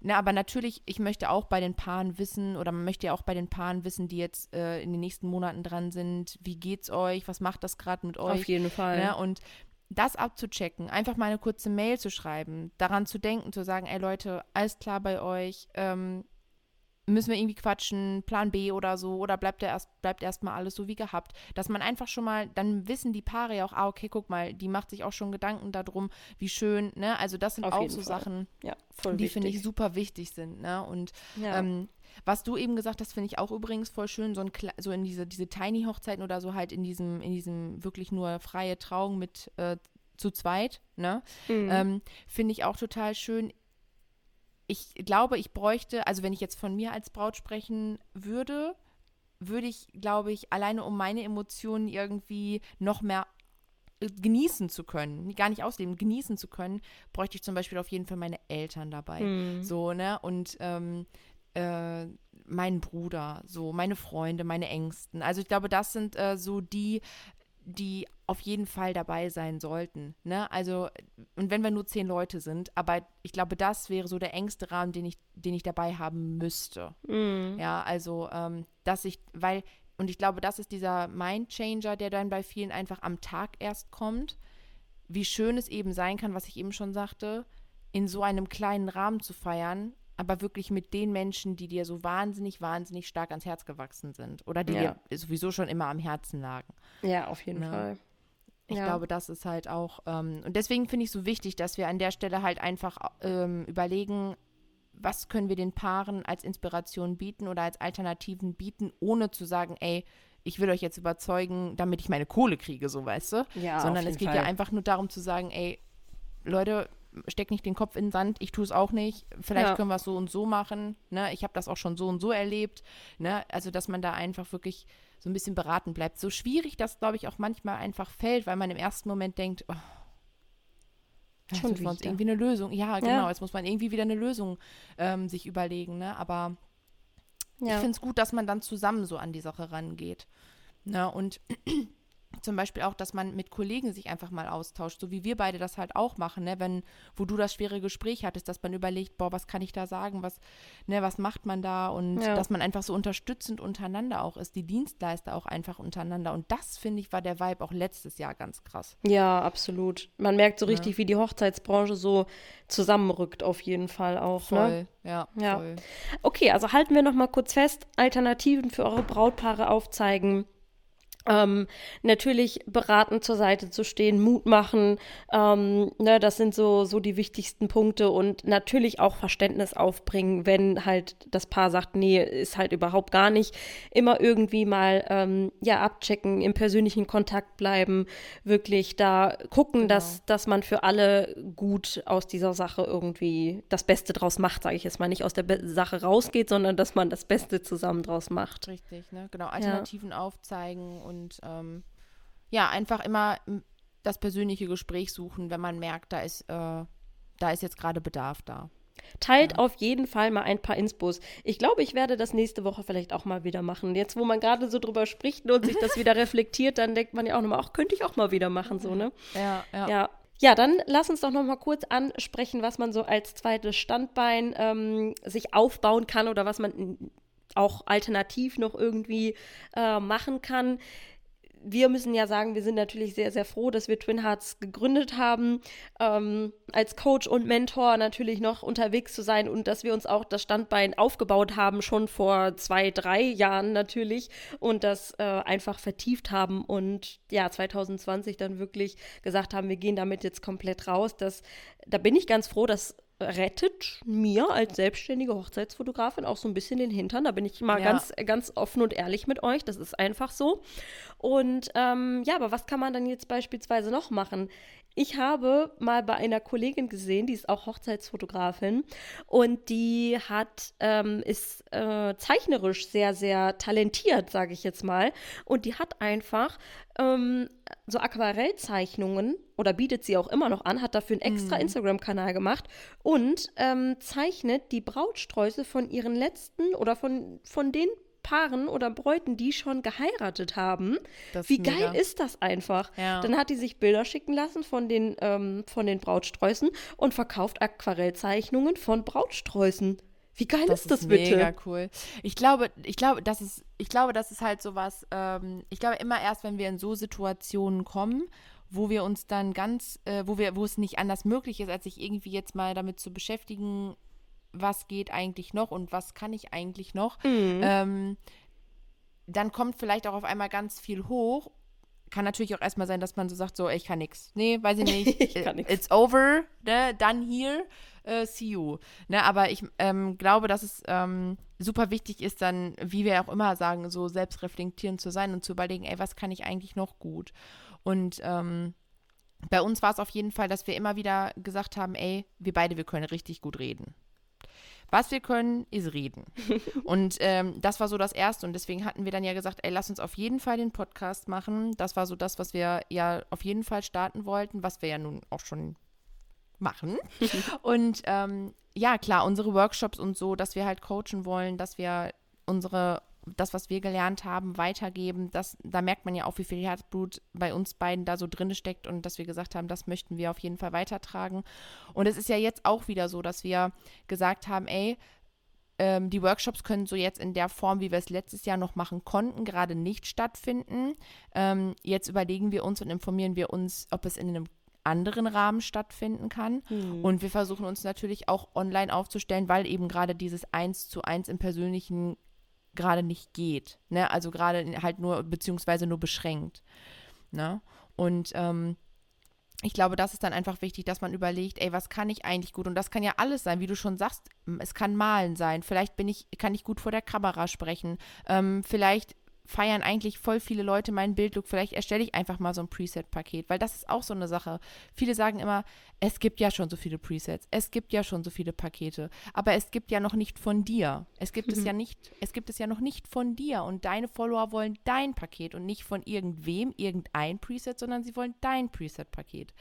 na, aber natürlich, ich möchte auch bei den Paaren wissen, oder man möchte ja auch bei den Paaren wissen, die jetzt äh, in den nächsten Monaten dran sind, wie geht's euch, was macht das gerade mit euch? Auf jeden Fall. Ne? Und das abzuchecken, einfach mal eine kurze Mail zu schreiben, daran zu denken, zu sagen, ey Leute, alles klar bei euch, ähm, müssen wir irgendwie quatschen, Plan B oder so, oder bleibt er erst, bleibt erstmal alles so wie gehabt. Dass man einfach schon mal, dann wissen die Paare ja auch, ah, okay, guck mal, die macht sich auch schon Gedanken darum, wie schön, ne? Also das sind Auf auch so Fall. Sachen, ja, die finde ich super wichtig sind, ne? Und ja. ähm, was du eben gesagt hast, finde ich auch übrigens voll schön, so, ein, so in diese, diese Tiny-Hochzeiten oder so halt in diesem, in diesem wirklich nur freie Trauung mit äh, zu zweit, ne? Mhm. Ähm, finde ich auch total schön ich glaube, ich bräuchte, also wenn ich jetzt von mir als Braut sprechen würde, würde ich, glaube ich, alleine um meine Emotionen irgendwie noch mehr äh, genießen zu können, gar nicht ausleben, genießen zu können, bräuchte ich zum Beispiel auf jeden Fall meine Eltern dabei. Mhm. So, ne? Und ähm, äh, meinen Bruder, so, meine Freunde, meine Ängsten. Also ich glaube, das sind äh, so die die auf jeden Fall dabei sein sollten. Ne? Also, und wenn wir nur zehn Leute sind, aber ich glaube, das wäre so der engste Rahmen, den ich, den ich dabei haben müsste. Mm. Ja, also, ähm, dass ich, weil, und ich glaube, das ist dieser Mind-Changer, der dann bei vielen einfach am Tag erst kommt, wie schön es eben sein kann, was ich eben schon sagte, in so einem kleinen Rahmen zu feiern aber wirklich mit den Menschen, die dir so wahnsinnig, wahnsinnig stark ans Herz gewachsen sind oder die ja. dir sowieso schon immer am Herzen lagen. Ja, auf jeden. Ne? Fall. Ich ja. glaube, das ist halt auch, ähm, und deswegen finde ich es so wichtig, dass wir an der Stelle halt einfach ähm, überlegen, was können wir den Paaren als Inspiration bieten oder als Alternativen bieten, ohne zu sagen, ey, ich will euch jetzt überzeugen, damit ich meine Kohle kriege, so weißt du. Ja, Sondern es geht Fall. ja einfach nur darum zu sagen, ey, Leute, steck nicht den Kopf in den Sand, ich tue es auch nicht. Vielleicht ja. können wir es so und so machen. Ne? Ich habe das auch schon so und so erlebt. Ne? Also, dass man da einfach wirklich so ein bisschen beraten bleibt. So schwierig das, glaube ich, auch manchmal einfach fällt, weil man im ersten Moment denkt, oh, jetzt Schon muss irgendwie eine Lösung. Ja, genau, ja. jetzt muss man irgendwie wieder eine Lösung ähm, sich überlegen. Ne? Aber ja. ich finde es gut, dass man dann zusammen so an die Sache rangeht. Ne? Und zum Beispiel auch, dass man mit Kollegen sich einfach mal austauscht, so wie wir beide das halt auch machen, ne? Wenn, wo du das schwere Gespräch hattest, dass man überlegt, boah, was kann ich da sagen, was, ne, was macht man da und ja. dass man einfach so unterstützend untereinander auch ist, die Dienstleister auch einfach untereinander. Und das, finde ich, war der Vibe auch letztes Jahr ganz krass. Ja, absolut. Man merkt so richtig, ja. wie die Hochzeitsbranche so zusammenrückt, auf jeden Fall auch. Ne? Voll, ne? ja, ja. Voll. Okay, also halten wir noch mal kurz fest, Alternativen für eure Brautpaare aufzeigen ähm, natürlich beraten zur Seite zu stehen, Mut machen, ähm, ne, das sind so, so die wichtigsten Punkte und natürlich auch Verständnis aufbringen, wenn halt das Paar sagt, nee, ist halt überhaupt gar nicht. Immer irgendwie mal, ähm, ja, abchecken, im persönlichen Kontakt bleiben, wirklich da gucken, genau. dass, dass man für alle gut aus dieser Sache irgendwie das Beste draus macht, sage ich jetzt mal, nicht aus der Be Sache rausgeht, sondern dass man das Beste zusammen draus macht. Richtig, ne, genau, Alternativen ja. aufzeigen und und ähm, ja, einfach immer das persönliche Gespräch suchen, wenn man merkt, da ist, äh, da ist jetzt gerade Bedarf da. Teilt ja. auf jeden Fall mal ein paar Inspos. Ich glaube, ich werde das nächste Woche vielleicht auch mal wieder machen. Jetzt, wo man gerade so drüber spricht und sich das wieder reflektiert, dann denkt man ja auch nochmal, ach, könnte ich auch mal wieder machen, so, ne? Ja, ja. Ja, ja, dann lass uns doch noch mal kurz ansprechen, was man so als zweites Standbein ähm, sich aufbauen kann oder was man auch alternativ noch irgendwie äh, machen kann wir müssen ja sagen, wir sind natürlich sehr, sehr froh, dass wir Twin Hearts gegründet haben, ähm, als Coach und Mentor natürlich noch unterwegs zu sein und dass wir uns auch das Standbein aufgebaut haben, schon vor zwei, drei Jahren natürlich und das äh, einfach vertieft haben und ja, 2020 dann wirklich gesagt haben, wir gehen damit jetzt komplett raus. Das, da bin ich ganz froh, dass rettet mir als selbstständige Hochzeitsfotografin auch so ein bisschen den Hintern. Da bin ich mal ja. ganz, ganz offen und ehrlich mit euch. Das ist einfach so. Und ähm, ja, aber was kann man dann jetzt beispielsweise noch machen? Ich habe mal bei einer Kollegin gesehen, die ist auch Hochzeitsfotografin und die hat ähm, ist äh, zeichnerisch sehr sehr talentiert, sage ich jetzt mal, und die hat einfach ähm, so Aquarellzeichnungen oder bietet sie auch immer noch an, hat dafür einen extra mm. Instagram-Kanal gemacht und ähm, zeichnet die Brautsträuße von ihren letzten oder von, von den Paaren oder Bräuten, die schon geheiratet haben. Wie geil mega. ist das einfach? Ja. Dann hat die sich Bilder schicken lassen von den, ähm, von den Brautsträußen und verkauft Aquarellzeichnungen von Brautsträußen. Wie geil das ist das ist bitte? Mega cool. Ich glaube, ich glaube, das ist, ich glaube, das ist halt sowas. Ähm, ich glaube immer erst, wenn wir in so Situationen kommen, wo wir uns dann ganz, äh, wo wir, wo es nicht anders möglich ist, als sich irgendwie jetzt mal damit zu beschäftigen, was geht eigentlich noch und was kann ich eigentlich noch, mhm. ähm, dann kommt vielleicht auch auf einmal ganz viel hoch. Kann natürlich auch erstmal sein, dass man so sagt, so, ey, ich kann nichts. Nee, weiß ich nicht. ich kann nix. It's over, ne? Done here. Uh, see you. Ne, aber ich ähm, glaube, dass es ähm, super wichtig ist, dann, wie wir auch immer sagen, so selbstreflektierend zu sein und zu überlegen, ey, was kann ich eigentlich noch gut? Und ähm, bei uns war es auf jeden Fall, dass wir immer wieder gesagt haben, ey, wir beide, wir können richtig gut reden. Was wir können, ist reden. und ähm, das war so das Erste. Und deswegen hatten wir dann ja gesagt, ey, lass uns auf jeden Fall den Podcast machen. Das war so das, was wir ja auf jeden Fall starten wollten, was wir ja nun auch schon machen. und ähm, ja, klar, unsere Workshops und so, dass wir halt coachen wollen, dass wir unsere das, was wir gelernt haben, weitergeben. Das, da merkt man ja auch, wie viel Herzblut bei uns beiden da so drin steckt und dass wir gesagt haben, das möchten wir auf jeden Fall weitertragen. Und es ist ja jetzt auch wieder so, dass wir gesagt haben, ey, ähm, die Workshops können so jetzt in der Form, wie wir es letztes Jahr noch machen konnten, gerade nicht stattfinden. Ähm, jetzt überlegen wir uns und informieren wir uns, ob es in einem anderen Rahmen stattfinden kann. Mhm. Und wir versuchen uns natürlich auch online aufzustellen, weil eben gerade dieses Eins zu eins im persönlichen gerade nicht geht. Ne? Also gerade halt nur, beziehungsweise nur beschränkt. Ne? Und ähm, ich glaube, das ist dann einfach wichtig, dass man überlegt, ey, was kann ich eigentlich gut? Und das kann ja alles sein, wie du schon sagst. Es kann Malen sein. Vielleicht bin ich, kann ich gut vor der Kamera sprechen. Ähm, vielleicht feiern eigentlich voll viele Leute meinen Bildlook. Vielleicht erstelle ich einfach mal so ein Preset-Paket, weil das ist auch so eine Sache. Viele sagen immer, es gibt ja schon so viele Presets, es gibt ja schon so viele Pakete, aber es gibt ja noch nicht von dir. Es gibt mhm. es ja nicht, es gibt es ja noch nicht von dir und deine Follower wollen dein Paket und nicht von irgendwem irgendein Preset, sondern sie wollen dein Preset-Paket.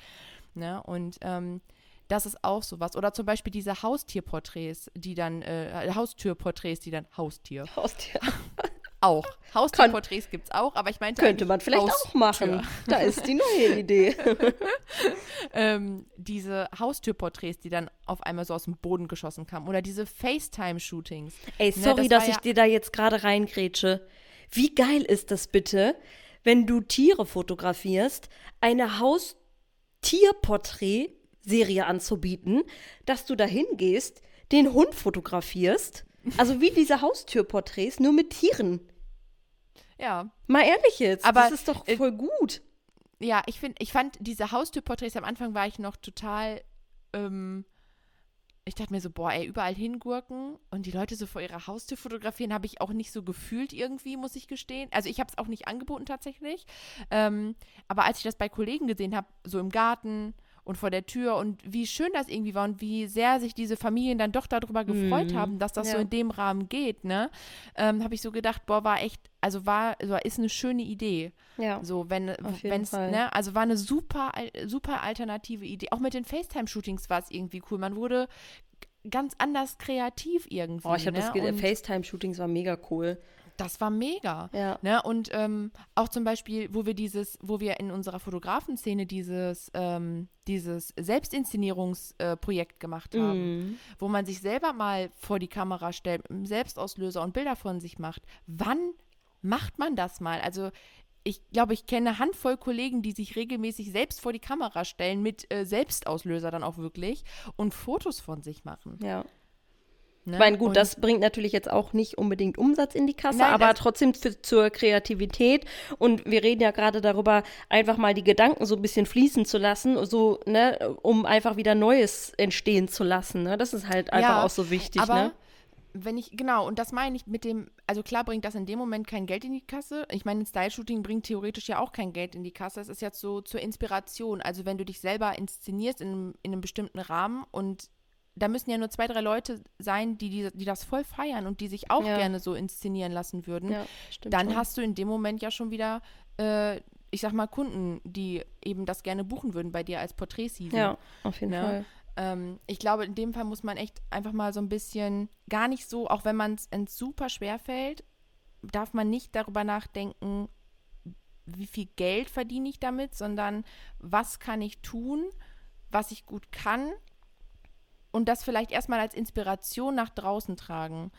Ne? Und ähm, das ist auch sowas. Oder zum Beispiel diese Haustierporträts, die dann, äh, Haustürporträts, die dann Haustier. Haustier. Auch. Haustierporträts gibt es auch, aber ich meinte. Könnte man vielleicht Haustür. auch machen. Da ist die neue Idee. ähm, diese Haustürporträts, die dann auf einmal so aus dem Boden geschossen kamen. Oder diese FaceTime-Shootings. Ey, ne, sorry, ne, das dass ich dir da jetzt gerade reingrätsche. Wie geil ist das bitte, wenn du Tiere fotografierst, eine Haustierporträt-Serie anzubieten, dass du dahin gehst, den Hund fotografierst. Also wie diese Haustürporträts, nur mit Tieren. Ja. Mal ehrlich jetzt, aber das ist doch voll äh, gut. Ja, ich finde, ich fand diese Haustürporträts am Anfang war ich noch total. Ähm, ich dachte mir so, boah, ey, überall hingurken und die Leute so vor ihrer Haustür fotografieren, habe ich auch nicht so gefühlt irgendwie, muss ich gestehen. Also ich habe es auch nicht angeboten tatsächlich. Ähm, aber als ich das bei Kollegen gesehen habe, so im Garten und vor der Tür und wie schön das irgendwie war und wie sehr sich diese Familien dann doch darüber gefreut mhm. haben, dass das ja. so in dem Rahmen geht, ne? Ähm, habe ich so gedacht, boah, war echt, also war, also ist eine schöne Idee. Ja. So, wenn, es, ne, also war eine super, super alternative Idee. Auch mit den FaceTime-Shootings war es irgendwie cool. Man wurde ganz anders kreativ irgendwie. Oh, ich habe ne? das ge- Und- FaceTime-Shootings war mega cool. das war mega. Ja. Ne? Und ähm, auch zum Beispiel, wo wir dieses, wo wir in unserer Fotografenszene dieses, ähm, dieses Selbstinszenierungsprojekt äh, gemacht haben, Mhm. wo man sich selber mal vor die Kamera stellt, Selbstauslöser und Bilder von sich macht. Wann macht man das mal? Also ich glaube, ich kenne eine Handvoll Kollegen, die sich regelmäßig selbst vor die Kamera stellen, mit äh, Selbstauslöser dann auch wirklich und Fotos von sich machen. Ja. Ne? Ich meine, gut, Und- das bringt natürlich jetzt auch nicht unbedingt Umsatz in die Kasse, Nein, aber trotzdem für, zur Kreativität. Und wir reden ja gerade darüber, einfach mal die Gedanken so ein bisschen fließen zu lassen, so, ne, um einfach wieder Neues entstehen zu lassen. Ne? Das ist halt einfach Ja, auch so wichtig, aber ne? Wenn ich, genau, und das meine ich mit dem, also klar bringt das in dem Moment kein Geld in die Kasse. Ich meine, ein Style-Shooting bringt theoretisch ja auch kein Geld in die Kasse. Es ist jetzt so zur Inspiration. Also wenn du dich selber inszenierst in einem, in einem bestimmten Rahmen und da müssen ja nur zwei, drei Leute sein, die, die, die das voll feiern und die sich auch Ja. gerne so inszenieren lassen würden, Ja, dann schon. hast du in dem Moment ja schon wieder, äh, ich sag mal, Kunden, die eben das gerne buchen würden bei dir als Porträtseason. Ja, auf jeden Ne? Fall. Ähm, ich glaube, in dem Fall muss man echt einfach mal so ein bisschen, gar nicht so, auch wenn man es super schwer fällt, darf man nicht darüber nachdenken, wie viel Geld verdiene ich damit, sondern was kann ich tun, was ich gut kann und das vielleicht erstmal als Inspiration nach draußen tragen.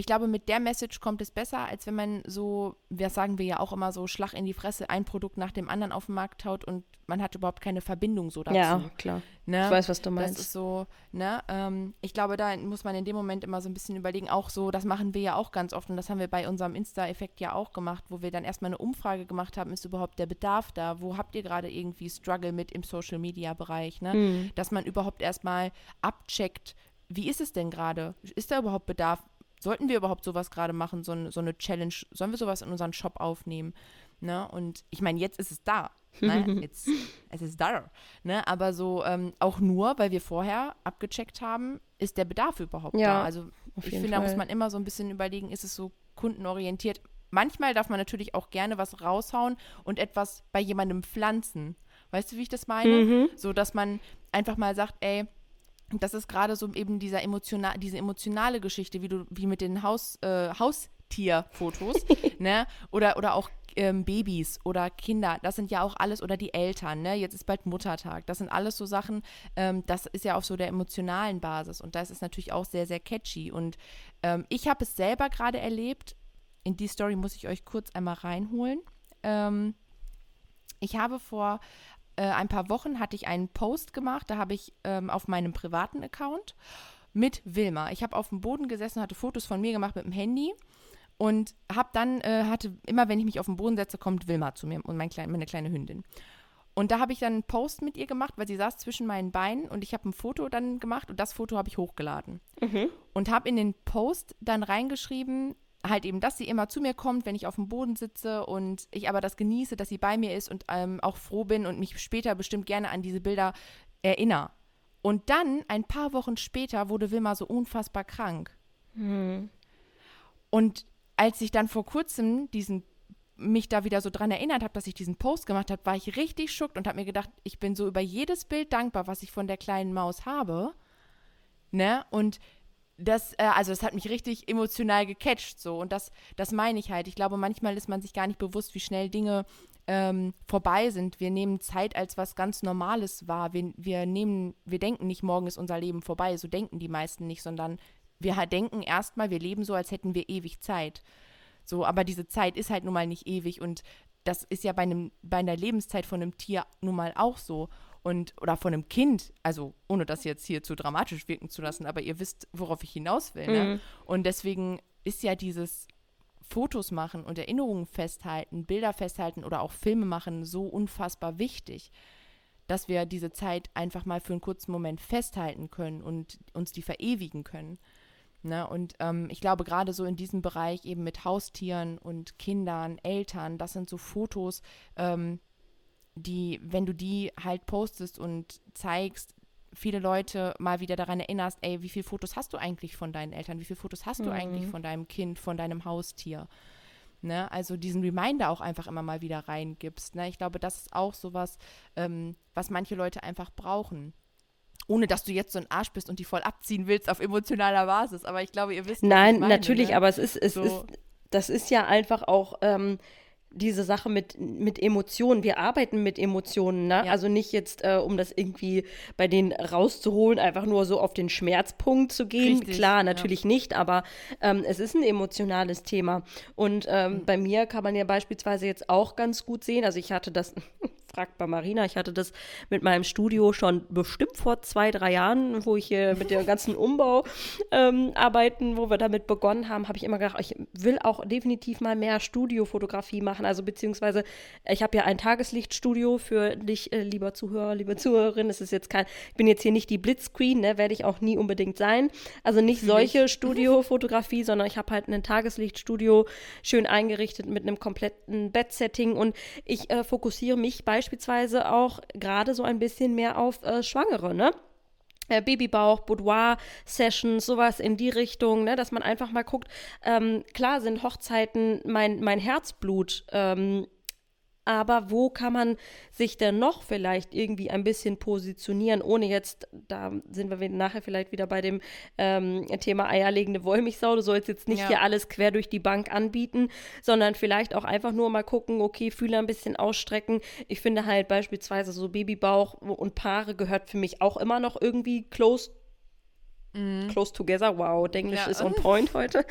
Ich glaube, mit der Message kommt es besser, als wenn man so, das sagen wir ja auch immer so, Schlag in die Fresse, ein Produkt nach dem anderen auf den Markt haut und man hat überhaupt keine Verbindung so dazu. Ja, klar. Ne? Ich weiß, was du Das meinst. ist so, ne, ähm, ich glaube, da muss man in dem Moment immer so ein bisschen überlegen, auch so, das machen wir ja auch ganz oft und das haben wir bei unserem Insta-Effekt ja auch gemacht, wo wir dann erstmal eine Umfrage gemacht haben, ist überhaupt der Bedarf da? Wo habt ihr gerade irgendwie Struggle mit im Social-Media-Bereich, ne? Mhm. Dass man überhaupt erstmal abcheckt, wie ist es denn gerade? Ist da überhaupt Bedarf? Sollten wir überhaupt sowas gerade machen, so, so eine Challenge? Sollen wir sowas in unseren Shop aufnehmen? Ne? Und ich meine, jetzt ist es da. Ne? Jetzt, es ist da. Ne? Aber so ähm, auch nur, weil wir vorher abgecheckt haben, ist der Bedarf überhaupt Ja, da? Also ich finde, da muss Fall. man immer so ein bisschen überlegen, ist es so kundenorientiert? Manchmal darf man natürlich auch gerne was raushauen und etwas bei jemandem pflanzen. Weißt du, wie ich das meine? Mhm. So, dass man einfach mal sagt, ey, das ist gerade so eben dieser emotional, diese emotionale Geschichte, wie du, wie mit den Haus, äh, Haustierfotos, ne? Oder, oder auch ähm, Babys oder Kinder, das sind ja auch alles, oder die Eltern, ne? Jetzt ist bald Muttertag. Das sind alles so Sachen, ähm, das ist ja auf so der emotionalen Basis und das ist natürlich auch sehr, sehr catchy. Und ähm, ich habe es selber gerade erlebt. In die Story muss ich euch kurz einmal reinholen. Ähm, ich habe vor äh, ein paar Wochen hatte ich einen Post gemacht, da habe ich ähm, auf meinem privaten Account mit Wilma. Ich habe auf dem Boden gesessen, hatte Fotos von mir gemacht mit dem Handy und habe dann, äh, hatte, immer wenn ich mich auf den Boden setze, kommt Wilma zu mir und mein klein, meine kleine Hündin. Und da habe ich dann einen Post mit ihr gemacht, weil sie saß zwischen meinen Beinen und ich habe ein Foto dann gemacht und das Foto habe ich hochgeladen. Und habe in den Post dann reingeschrieben, halt eben, dass sie immer zu mir kommt, wenn ich auf dem Boden sitze und ich aber das genieße, dass sie bei mir ist und ähm, auch froh bin und mich später bestimmt gerne an diese Bilder erinnere. Und dann, ein paar Wochen später, wurde Wilma so unfassbar krank. Und als ich dann vor kurzem diesen mich da wieder so dran erinnert habe, dass ich diesen Post gemacht habe, war ich richtig schockt und habe mir gedacht, ich bin so über jedes Bild dankbar, was ich von der kleinen Maus habe. Ne? Und das, äh, also es hat mich richtig emotional gecatcht so. Und das, das meine ich halt. Ich glaube, manchmal ist man sich gar nicht bewusst, wie schnell Dinge ähm, vorbei sind. Wir nehmen Zeit als was ganz Normales wahr. Wir, wir nehmen, wir denken nicht, morgen ist unser Leben vorbei. So denken die meisten nicht, sondern wir denken erstmal, wir leben so, als hätten wir ewig Zeit. So, aber diese Zeit ist halt nun mal nicht ewig und das ist ja bei, einem, bei einer Lebenszeit von einem Tier nun mal auch so. Und, oder von einem Kind, also ohne das jetzt hier zu dramatisch wirken zu lassen, aber ihr wisst, worauf ich hinaus will. Ne? Und deswegen ist ja dieses Fotos machen und Erinnerungen festhalten, Bilder festhalten oder auch Filme machen so unfassbar wichtig, dass wir diese Zeit einfach mal für einen kurzen Moment festhalten können und uns die verewigen können. Ne? Und ähm, ich glaube, gerade so in diesem Bereich eben mit Haustieren und Kindern, Eltern, das sind so Fotos, ähm, die, wenn du die halt postest und zeigst, viele Leute mal wieder daran erinnerst, ey, wie viele Fotos hast du eigentlich von deinen Eltern? Wie viele Fotos hast du eigentlich von deinem Kind, von deinem Haustier? Ne? Also diesen Reminder auch einfach immer mal wieder reingibst. Ne? Ich glaube, das ist auch sowas, ähm, was manche Leute einfach brauchen. ohne dass du jetzt so ein Arsch bist und die voll abziehen willst auf emotionaler Basis. Aber ich glaube, ihr wisst. Nein, meine, natürlich, ne? aber es ist, es So. ist, das ist ja einfach auch ähm, diese Sache mit, mit Emotionen. Wir arbeiten mit Emotionen, ne? Ja. Also nicht jetzt, äh, um das irgendwie bei denen rauszuholen, einfach nur so auf den Schmerzpunkt zu gehen. Richtig, Klar, ja. natürlich nicht, aber ähm, es ist ein emotionales Thema. Und ähm, Mhm. bei mir kann man ja beispielsweise jetzt auch ganz gut sehen, also ich hatte das, fragt bei Marina, ich hatte das mit meinem Studio schon bestimmt vor zwei, drei Jahren, wo ich hier mit dem ganzen Umbau ähm, wo wir damit begonnen haben, habe ich immer gedacht, ich will auch definitiv mal mehr Studiofotografie machen. Also beziehungsweise, ich habe ja ein Tageslichtstudio für dich, äh, lieber Zuhörer, liebe Zuhörerin. Es ist jetzt kein, ich bin jetzt hier nicht die Blitzscreen, ne, werde ich auch nie unbedingt sein. Also nicht solche Studiofotografie, sondern ich habe halt ein Tageslichtstudio schön eingerichtet mit einem kompletten Bettsetting und ich äh, fokussiere mich beispielsweise auch gerade so ein bisschen mehr auf äh, Schwangere, ne? äh, Babybauch, Boudoir-Sessions, sowas in die Richtung, ne, dass man einfach mal guckt, ähm, klar sind Hochzeiten mein, mein Herzblut, ähm, aber wo kann man sich denn noch vielleicht irgendwie ein bisschen positionieren, ohne jetzt, da sind wir nachher vielleicht wieder bei dem ähm, Thema eierlegende Wollmilchsau, du sollst jetzt nicht Ja. hier alles quer durch die Bank anbieten, sondern vielleicht auch einfach nur mal gucken, okay, Fühler ein bisschen ausstrecken. Ich finde halt beispielsweise so Babybauch und Paare gehört für mich auch immer noch irgendwie close Close together, wow, Englisch Mhm. Ja. ist on point heute.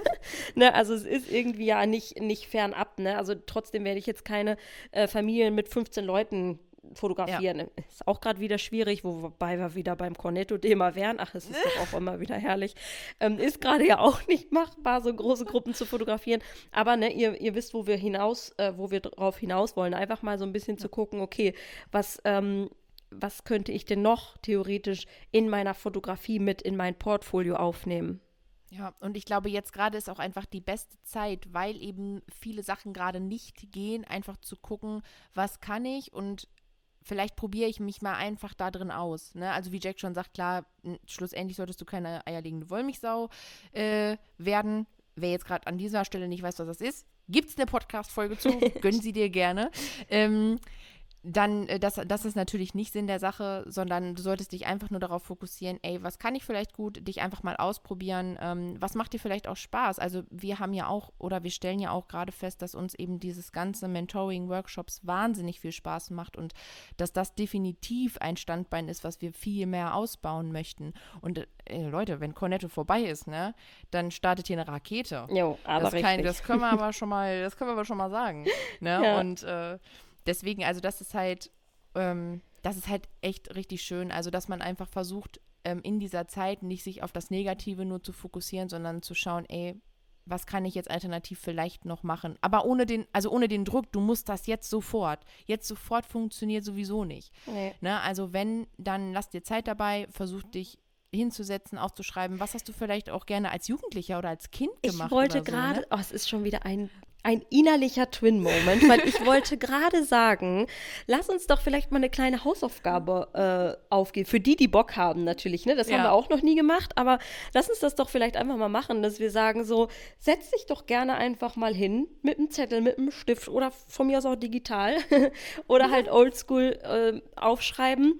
ne, also es ist irgendwie ja nicht, nicht fernab, ne? Also trotzdem werde ich jetzt keine äh, Familien mit 15 Leuten fotografieren. Ist auch gerade wieder schwierig, wobei wir wieder beim Cornetto-Thema wären. Ach, es ist doch auch immer wieder herrlich. Ähm, ist gerade ja auch nicht machbar, so große Gruppen zu fotografieren. Aber ne, ihr, ihr wisst, wo wir hinaus, äh, wo wir drauf hinaus wollen. Einfach mal so ein bisschen zu gucken, okay, was, ähm, was könnte ich denn noch theoretisch in meiner Fotografie mit in mein Portfolio aufnehmen? Ja, und ich glaube, jetzt gerade ist auch einfach die beste Zeit, weil eben viele Sachen gerade nicht gehen, einfach zu gucken, was kann ich und vielleicht probiere ich mich mal einfach da drin aus. Ne? Also wie Jack schon sagt, klar, schlussendlich solltest du keine eierlegende Wollmilchsau äh, werden. Wer jetzt gerade an dieser Stelle nicht weiß, was das ist, gibt es eine Podcast-Folge zu, gönnen sie dir gerne. Ähm, dann, äh, das, das ist natürlich nicht Sinn der Sache, sondern du solltest dich einfach nur darauf fokussieren, ey, was kann ich vielleicht gut, dich einfach mal ausprobieren, ähm, was macht dir vielleicht auch Spaß? Also wir haben ja auch, oder wir stellen ja auch gerade fest, dass uns eben dieses ganze Mentoring, Workshops wahnsinnig viel Spaß macht und dass das definitiv ein Standbein ist, was wir viel mehr ausbauen möchten. Und äh, Leute, wenn Cornetto vorbei ist, ne, dann startet hier eine Rakete. Jo, aber das, richtig. kann, das können wir aber schon mal, das können wir aber schon mal sagen. Ne? Ja. Und äh, deswegen, also das ist halt, ähm, das ist halt echt richtig schön. Also, dass man einfach versucht, ähm, in dieser Zeit nicht sich auf das Negative nur zu fokussieren, sondern zu schauen, ey, was kann ich jetzt alternativ vielleicht noch machen? Aber ohne den, also ohne den Druck, du musst das jetzt sofort. Jetzt sofort funktioniert sowieso nicht. Nee. Ne? Also wenn, dann lass dir Zeit dabei, versuch dich hinzusetzen, aufzuschreiben. Was hast du vielleicht auch gerne als Jugendlicher oder als Kind Ich gemacht? wollte oder so, gerade, ne? oh, es ist schon wieder ein, ein innerlicher Twin-Moment, weil ich wollte gerade sagen, lass uns doch vielleicht mal eine kleine Hausaufgabe äh, aufgeben. Für die, die Bock haben natürlich, ne? Das haben Ja. wir auch noch nie gemacht, aber lass uns das doch vielleicht einfach mal machen, dass wir sagen so, setz dich doch gerne einfach mal hin mit einem Zettel, mit einem Stift oder von mir aus auch digital oder halt oldschool äh, aufschreiben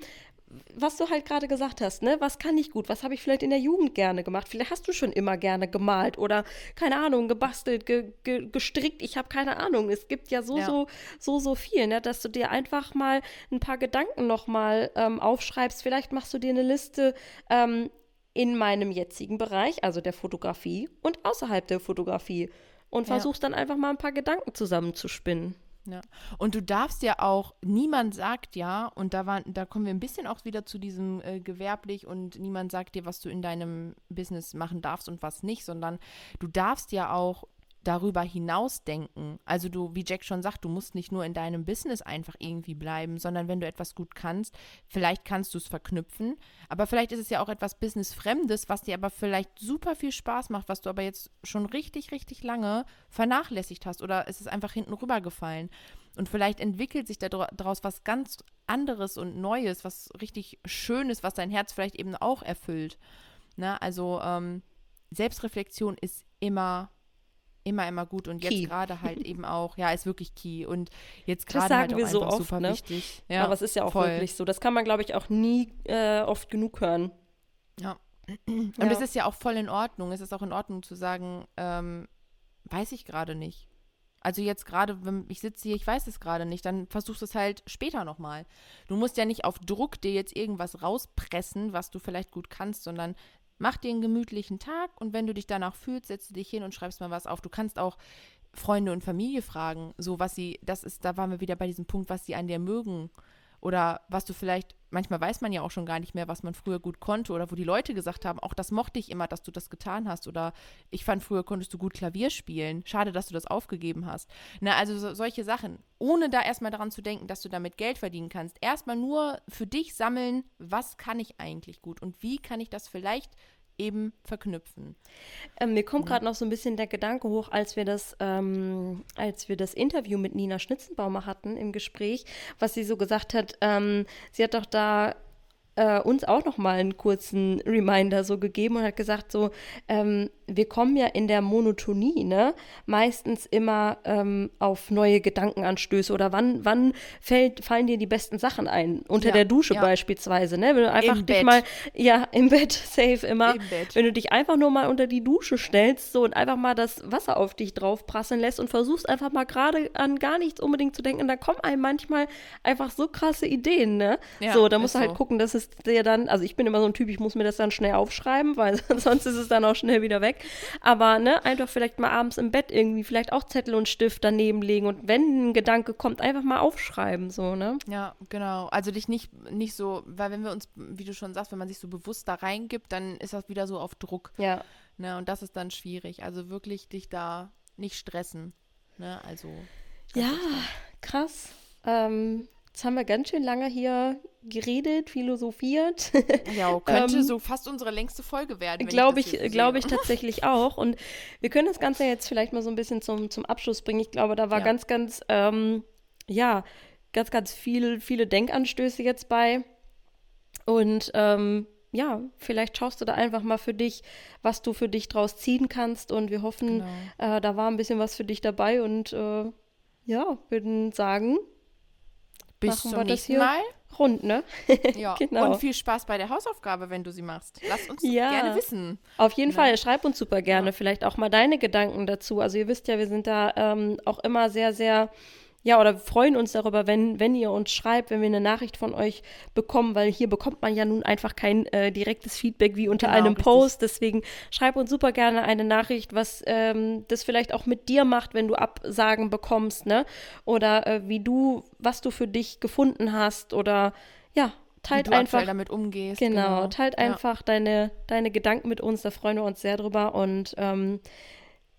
was du halt gerade gesagt hast, ne? Was kann ich gut? Was habe ich vielleicht in der Jugend gerne gemacht? Vielleicht hast du schon immer gerne gemalt oder keine Ahnung, gebastelt, ge, ge, gestrickt. Ich habe keine Ahnung. Es gibt ja so Ja. so so so viel, ne? Dass du dir einfach mal ein paar Gedanken noch mal ähm, aufschreibst. Vielleicht machst du dir eine Liste. Ähm, in meinem jetzigen Bereich, also der Fotografie und außerhalb der Fotografie und Ja. versuchst dann einfach mal ein paar Gedanken zusammenzuspinnen. Ja. Und du darfst ja auch, niemand sagt ja, und da, war, da kommen wir ein bisschen auch wieder zu diesem äh, gewerblich und niemand sagt dir, was du in deinem Business machen darfst und was nicht, sondern du darfst ja auch darüber hinaus denken. Also du, wie Jack schon sagt, du musst nicht nur in deinem Business einfach irgendwie bleiben, sondern wenn du etwas gut kannst, vielleicht kannst du es verknüpfen, aber vielleicht ist es ja auch etwas Businessfremdes, was dir aber vielleicht super viel Spaß macht, was du aber jetzt schon richtig, richtig lange vernachlässigt hast oder es ist einfach hinten rübergefallen. Und vielleicht entwickelt sich daraus was ganz anderes und Neues, was richtig Schönes, was dein Herz vielleicht eben auch erfüllt. Na, also ähm, Selbstreflexion ist immer immer, immer gut. Und jetzt gerade halt eben auch, ja, ist wirklich key. Und jetzt gerade halt auch wir so oft, super ne? wichtig. Ja, Aber es ist ja auch voll. wirklich so. Das kann man, glaube ich, auch nie äh, oft genug hören. Ja. Und Ja. es ist ja auch voll in Ordnung. Es ist auch in Ordnung zu sagen, ähm, weiß ich gerade nicht. Also jetzt gerade, wenn ich sitze hier, ich weiß es gerade nicht, dann versuchst du es halt später nochmal. Du musst ja nicht auf Druck dir jetzt irgendwas rauspressen, was du vielleicht gut kannst, sondern mach dir einen gemütlichen Tag und wenn du dich danach fühlst, setzt du dich hin und schreibst mal was auf. Du kannst auch Freunde und Familie fragen, so was sie, das ist, da waren wir wieder bei diesem Punkt, was sie an dir mögen. Oder was du vielleicht, manchmal weiß man ja auch schon gar nicht mehr, was man früher gut konnte oder wo die Leute gesagt haben, auch das mochte ich immer, dass du das getan hast. Oder ich fand, früher konntest du gut Klavier spielen. Schade, dass du das aufgegeben hast. Na, also so, solche Sachen. Ohne da erstmal daran zu denken, dass du damit Geld verdienen kannst. Erstmal nur für dich sammeln, was kann ich eigentlich gut und wie kann ich das vielleicht eben verknüpfen. Ähm, mir kommt gerade noch so ein bisschen der Gedanke hoch, als wir das, ähm, als wir das Interview mit Nina Schnitzenbaumer hatten im Gespräch, was sie so gesagt hat. Ähm, sie hat doch da äh, uns auch noch mal einen kurzen Reminder so gegeben und hat gesagt so, ähm, wir kommen ja in der Monotonie, ne, meistens immer ähm, auf neue Gedankenanstöße oder wann, wann fällt, fallen dir die besten Sachen ein? Unter Ja, der Dusche ja. beispielsweise, ne, wenn du einfach Im dich Bett. mal, ja, im Bett, safe immer, Im Bett. wenn du dich einfach nur mal unter die Dusche stellst so und einfach mal das Wasser auf dich drauf prasseln lässt und versuchst einfach mal gerade an gar nichts unbedingt zu denken, da kommen einem manchmal einfach so krasse Ideen, ne? Ja, so, da musst du halt so. gucken, dass es dir dann, also ich bin immer so ein Typ, ich muss mir das dann schnell aufschreiben, weil sonst ist es dann auch schnell wieder weg. Aber ne, einfach vielleicht mal abends im Bett irgendwie vielleicht auch Zettel und Stift daneben legen und wenn ein Gedanke kommt, einfach mal aufschreiben, so, ne? Ja, genau. Also dich nicht, nicht so, weil wenn wir uns, wie du schon sagst, wenn man sich so bewusst da reingibt, dann ist das wieder so auf Druck. Ja. Ne? Und das ist dann schwierig. Also wirklich dich da nicht stressen. Ne? Also. Ja, krass. Ähm, jetzt haben wir ganz schön lange hier geredet, philosophiert. Ja, könnte Ähm, so fast unsere längste Folge werden. Glaube ich, so glaube ich tatsächlich auch. Und wir können das Ganze jetzt vielleicht mal so ein bisschen zum, zum Abschluss bringen. Ich glaube, da war Ja. ganz, ganz, ähm, ja, ganz, ganz viel, viele Denkanstöße jetzt bei. Und ähm, ja, vielleicht schaust du da einfach mal für dich, was du für dich draus ziehen kannst. Und wir hoffen, Genau. äh, da war ein bisschen was für dich dabei. Und äh, ja, würden sagen, Bis machen wir das hier. Mal. rund, ne? Ja. Genau. Und viel Spaß bei der Hausaufgabe, wenn du sie machst. Lass uns Ja. gerne wissen. Auf jeden Ne? Fall, schreib uns super gerne Ja. vielleicht auch mal deine Gedanken dazu. Also ihr wisst ja, wir sind da ähm, auch immer sehr, sehr, ja, oder freuen uns darüber, wenn, wenn ihr uns schreibt, wenn wir eine Nachricht von euch bekommen, weil hier bekommt man ja nun einfach kein äh, direktes Feedback wie unter Genau, einem richtig. Post. Deswegen schreib uns super gerne eine Nachricht, was ähm, das vielleicht auch mit dir macht, wenn du Absagen bekommst, ne? Oder äh, wie du, was du für dich gefunden hast oder ja, Wie teilt du einfach damit umgehst. Genau, teilt Ja. einfach deine, deine Gedanken mit uns, da freuen wir uns sehr drüber. Und ähm,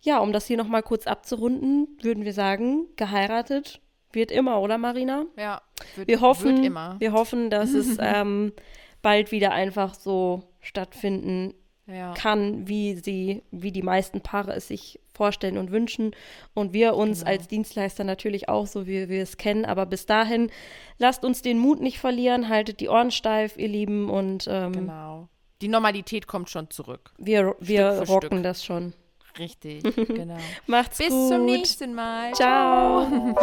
ja, um das hier nochmal kurz abzurunden, würden wir sagen, geheiratet wird immer, oder Marina? Ja, wird, Wir hoffen, wird immer. wir hoffen, dass es ähm, bald wieder einfach so stattfinden Ja. kann, wie sie, wie die meisten Paare es sich vorstellen und wünschen. Und wir uns Genau. als Dienstleister natürlich auch, so wie wir es kennen. Aber bis dahin, lasst uns den Mut nicht verlieren, haltet die Ohren steif, ihr Lieben, und ähm, Genau. Die Normalität kommt schon zurück. wir, wir rocken Stück. das schon. Richtig, genau. Macht's Bis gut. zum nächsten Mal. Ciao.